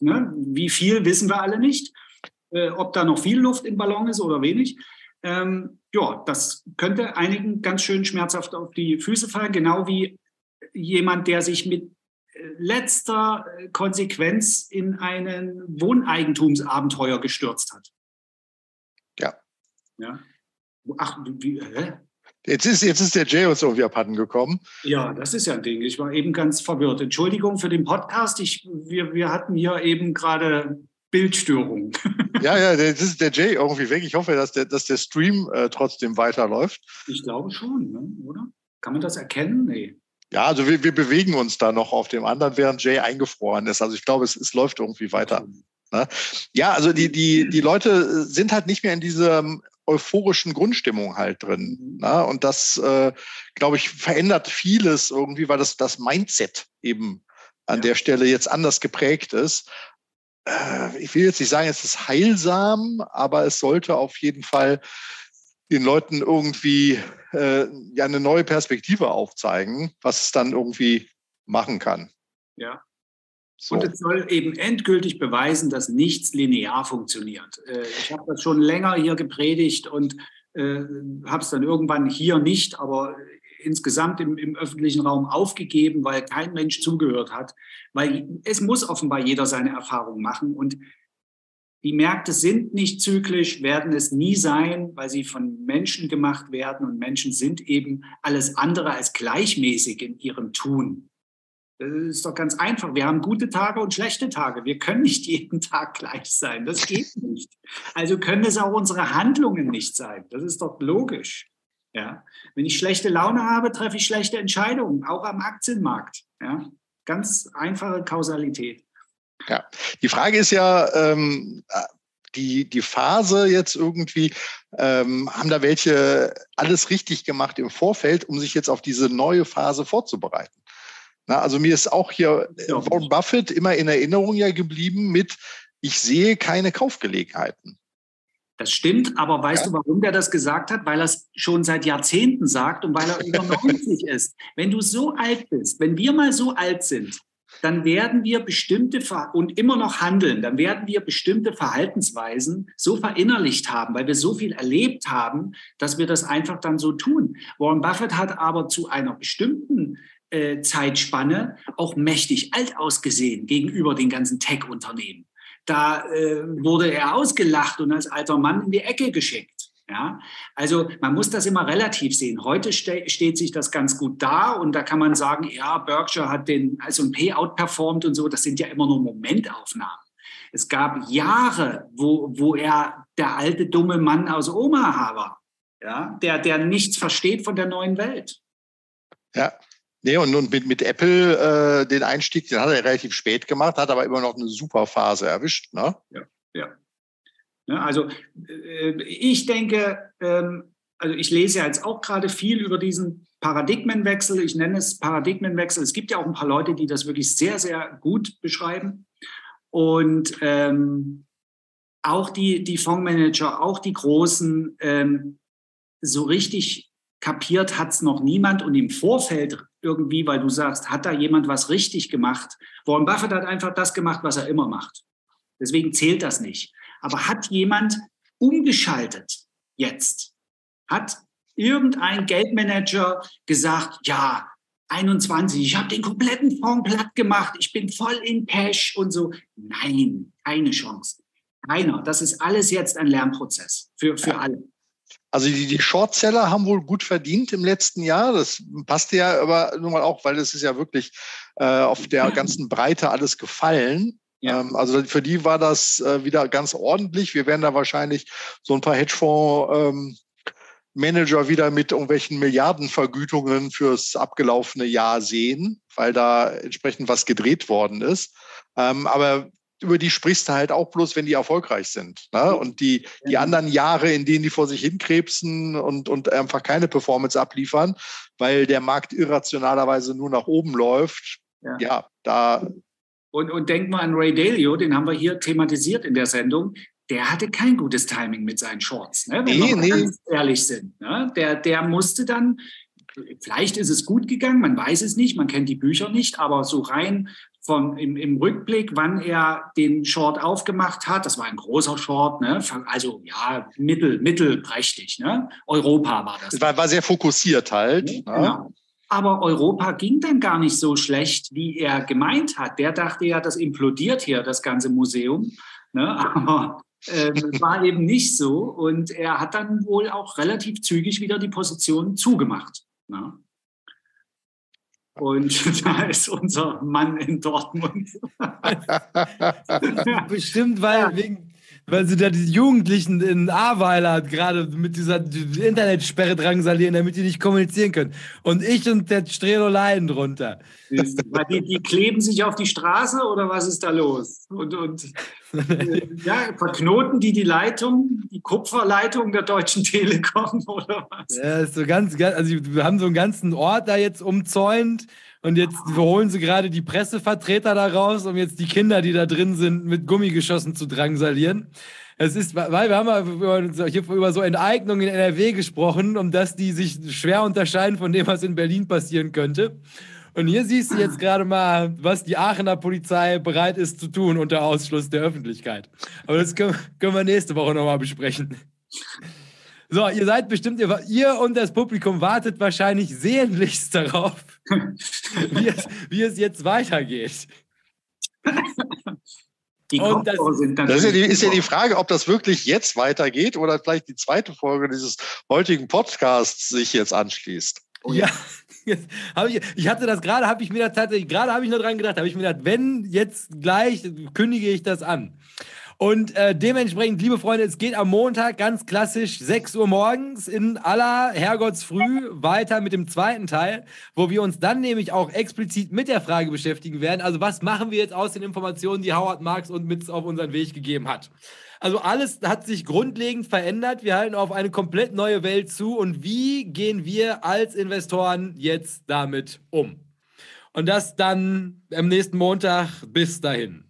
ne, wie viel wissen wir alle nicht. äh, ob da noch viel Luft im Ballon ist oder wenig. Ähm, ja, das könnte einigen ganz schön schmerzhaft auf die Füße fallen, genau wie jemand, der sich mit letzter äh, Konsequenz in ein Wohneigentumsabenteuer gestürzt hat. Ja. ja. Ach, wie, hä? Jetzt ist, jetzt ist der Jay uns irgendwie abhanden gekommen. Ja, das ist ja ein Ding. Ich war eben ganz verwirrt. Entschuldigung für den Podcast. Ich, wir, wir hatten hier eben gerade Bildstörung. (laughs) Ja, ja, das ist der Jay irgendwie weg. Ich hoffe, dass der, dass der Stream äh, trotzdem weiterläuft. Ich glaube schon, ne? oder? Kann man das erkennen? Nee. Ja, also wir, wir bewegen uns da noch auf dem anderen, während Jay eingefroren ist. Also ich glaube, es, es läuft irgendwie weiter. Ne? Ja, also die, die, die Leute sind halt nicht mehr in dieser euphorischen Grundstimmung halt drin. Mhm. Ne? Und das, äh, glaube ich, verändert vieles irgendwie, weil das, das Mindset eben an ja. der Stelle jetzt anders geprägt ist. Äh, ich will jetzt nicht sagen, es ist heilsam, aber es sollte auf jeden Fall den Leuten irgendwie äh, ja eine neue Perspektive aufzeigen, was es dann irgendwie machen kann. Ja. So. Und es soll eben endgültig beweisen, dass nichts linear funktioniert. Äh, ich habe das schon länger hier gepredigt und äh, habe es dann irgendwann hier nicht, aber insgesamt im, im, öffentlichen Raum aufgegeben, weil kein Mensch zugehört hat. Weil es muss offenbar jeder seine Erfahrung machen. Und die Märkte sind nicht zyklisch, werden es nie sein, weil sie von Menschen gemacht werden. Und Menschen sind eben alles andere als gleichmäßig in ihrem Tun. Das ist doch ganz einfach. Wir haben gute Tage und schlechte Tage. Wir können nicht (laughs) jeden Tag gleich sein. Das geht nicht. Also können es auch unsere Handlungen nicht sein. Das ist doch logisch. Ja. Wenn ich schlechte Laune habe, treffe ich schlechte Entscheidungen, auch am Aktienmarkt. Ja. Ganz einfache Kausalität. Ja, die Frage ist ja, ähm, die, die Phase jetzt irgendwie, ähm, haben da welche alles richtig gemacht im Vorfeld, um sich jetzt auf diese neue Phase vorzubereiten? Na, also mir ist auch hier ja. Warren Buffett immer in Erinnerung ja geblieben mit, ich sehe keine Kaufgelegenheiten. Das stimmt, aber weißt ja. du, warum der das gesagt hat? Weil er es schon seit Jahrzehnten sagt und weil er über 90 (laughs) ist. Wenn du so alt bist, wenn wir mal so alt sind, dann werden wir bestimmte und immer noch handeln, dann werden wir bestimmte Verhaltensweisen so verinnerlicht haben, weil wir so viel erlebt haben, dass wir das einfach dann so tun. Warren Buffett hat aber zu einer bestimmten äh, Zeitspanne auch mächtig alt ausgesehen gegenüber den ganzen Tech-Unternehmen. Da äh, wurde er ausgelacht und als alter Mann in die Ecke geschickt. Ja, also man muss das immer relativ sehen. Heute ste steht sich das ganz gut da und da kann man sagen, ja, Berkshire hat den S&P outperformed und so. Das sind ja immer nur Momentaufnahmen. Es gab Jahre, wo, wo er der alte dumme Mann aus Omaha war, ja, der, der nichts versteht von der neuen Welt. Ja, Nee, und, und mit, mit Apple äh, den Einstieg, den hat er relativ spät gemacht, hat aber immer noch eine super Phase erwischt. Ne? Ja, ja. Ja also äh, ich denke, ähm, also ich lese ja jetzt auch gerade viel über diesen Paradigmenwechsel. Ich nenne es Paradigmenwechsel. Es gibt ja auch ein paar Leute, die das wirklich sehr, sehr gut beschreiben. Und ähm, auch die, die Fondsmanager, auch die Großen, ähm, so richtig kapiert hat es noch niemand. Und im Vorfeld irgendwie, weil du sagst, hat da jemand was richtig gemacht? Warren Buffett hat einfach das gemacht, was er immer macht. Deswegen zählt das nicht. Aber hat jemand umgeschaltet jetzt? Hat irgendein Geldmanager gesagt, ja, 21, ich habe den kompletten Fonds platt gemacht, ich bin voll in Cash und so. Nein, keine Chance. Keiner. Das ist alles jetzt ein Lernprozess für, für alle. Also die, die Shortseller haben wohl gut verdient im letzten Jahr. Das passt ja aber nun mal auch, weil es ist ja wirklich äh, auf der ganzen Breite alles gefallen. Ja. Ähm, also für die war das äh, wieder ganz ordentlich. Wir werden da wahrscheinlich so ein paar Hedgefonds ähm, Manager wieder mit irgendwelchen Milliardenvergütungen fürs abgelaufene Jahr sehen, weil da entsprechend was gedreht worden ist. Ähm, aber über die sprichst du halt auch bloß, wenn die erfolgreich sind. Ne? Und die, die anderen Jahre, in denen die vor sich hinkrebsen und, und einfach keine Performance abliefern, weil der Markt irrationalerweise nur nach oben läuft, ja, ja da. Und, und denk mal an Ray Dalio, den haben wir hier thematisiert in der Sendung. Der hatte kein gutes Timing mit seinen Shorts, ne? wenn nee, wir nee. ganz ehrlich sind. Ne? Der, der musste dann Vielleicht ist es gut gegangen, man weiß es nicht, man kennt die Bücher nicht, aber so rein vom, im, im Rückblick, wann er den Short aufgemacht hat. Das war ein großer Short, ne? also ja, mittel, mittelprächtig. Ne? Europa war das. War, war sehr fokussiert halt. Ja, genau. Aber Europa ging dann gar nicht so schlecht, wie er gemeint hat. Der dachte ja, das implodiert hier, das ganze Museum. Ne? (laughs) Aber äh, war eben nicht so. Und er hat dann wohl auch relativ zügig wieder die Position zugemacht. Ne? Und (laughs) da ist unser Mann in Dortmund. (laughs) Bestimmt, weil, ja. wegen, weil sie da die Jugendlichen in Ahrweiler gerade mit dieser Internetsperre drangsalieren, damit die nicht kommunizieren können. Und ich und der Strelo leiden drunter. Die, die, kleben sich auf die Straße oder was ist da los? Und, und (laughs) ja, verknoten die die Leitung, die Kupferleitung der Deutschen Telekom (laughs) oder was? Ja, ist so ganz, ganz, also wir haben so einen ganzen Ort da jetzt umzäunt. Und jetzt holen sie gerade die Pressevertreter da raus, um jetzt die Kinder, die da drin sind, mit Gummigeschossen zu drangsalieren. Es ist, weil wir haben über, über so Enteignungen in NRW gesprochen, um dass die sich schwer unterscheiden von dem, was in Berlin passieren könnte. Und hier siehst du jetzt gerade mal, was die Aachener Polizei bereit ist zu tun unter Ausschluss der Öffentlichkeit. Aber das können wir nächste Woche nochmal besprechen. So, ihr seid bestimmt, ihr, ihr, und das Publikum wartet wahrscheinlich sehnlichst darauf, (laughs) wie, es, wie es jetzt weitergeht. Die das, das ist, ja die, ist ja die Frage, ob das wirklich jetzt weitergeht oder vielleicht die zweite Folge dieses heutigen Podcasts sich jetzt anschließt. Oh ja. ja. (laughs) ich, ich hatte das gerade, habe ich mir tatsächlich, gerade habe ich nur dran gedacht, habe ich mir gedacht, wenn jetzt gleich kündige ich das an. Und äh, dementsprechend, liebe Freunde, es geht am Montag ganz klassisch 6 Uhr morgens in aller Herrgottsfrüh weiter mit dem zweiten Teil, wo wir uns dann nämlich auch explizit mit der Frage beschäftigen werden. Also, was machen wir jetzt aus den Informationen, die Howard Marks uns mit auf unseren Weg gegeben hat? Also, alles hat sich grundlegend verändert. Wir halten auf eine komplett neue Welt zu. Und wie gehen wir als Investoren jetzt damit um? Und das dann am nächsten Montag. Bis dahin.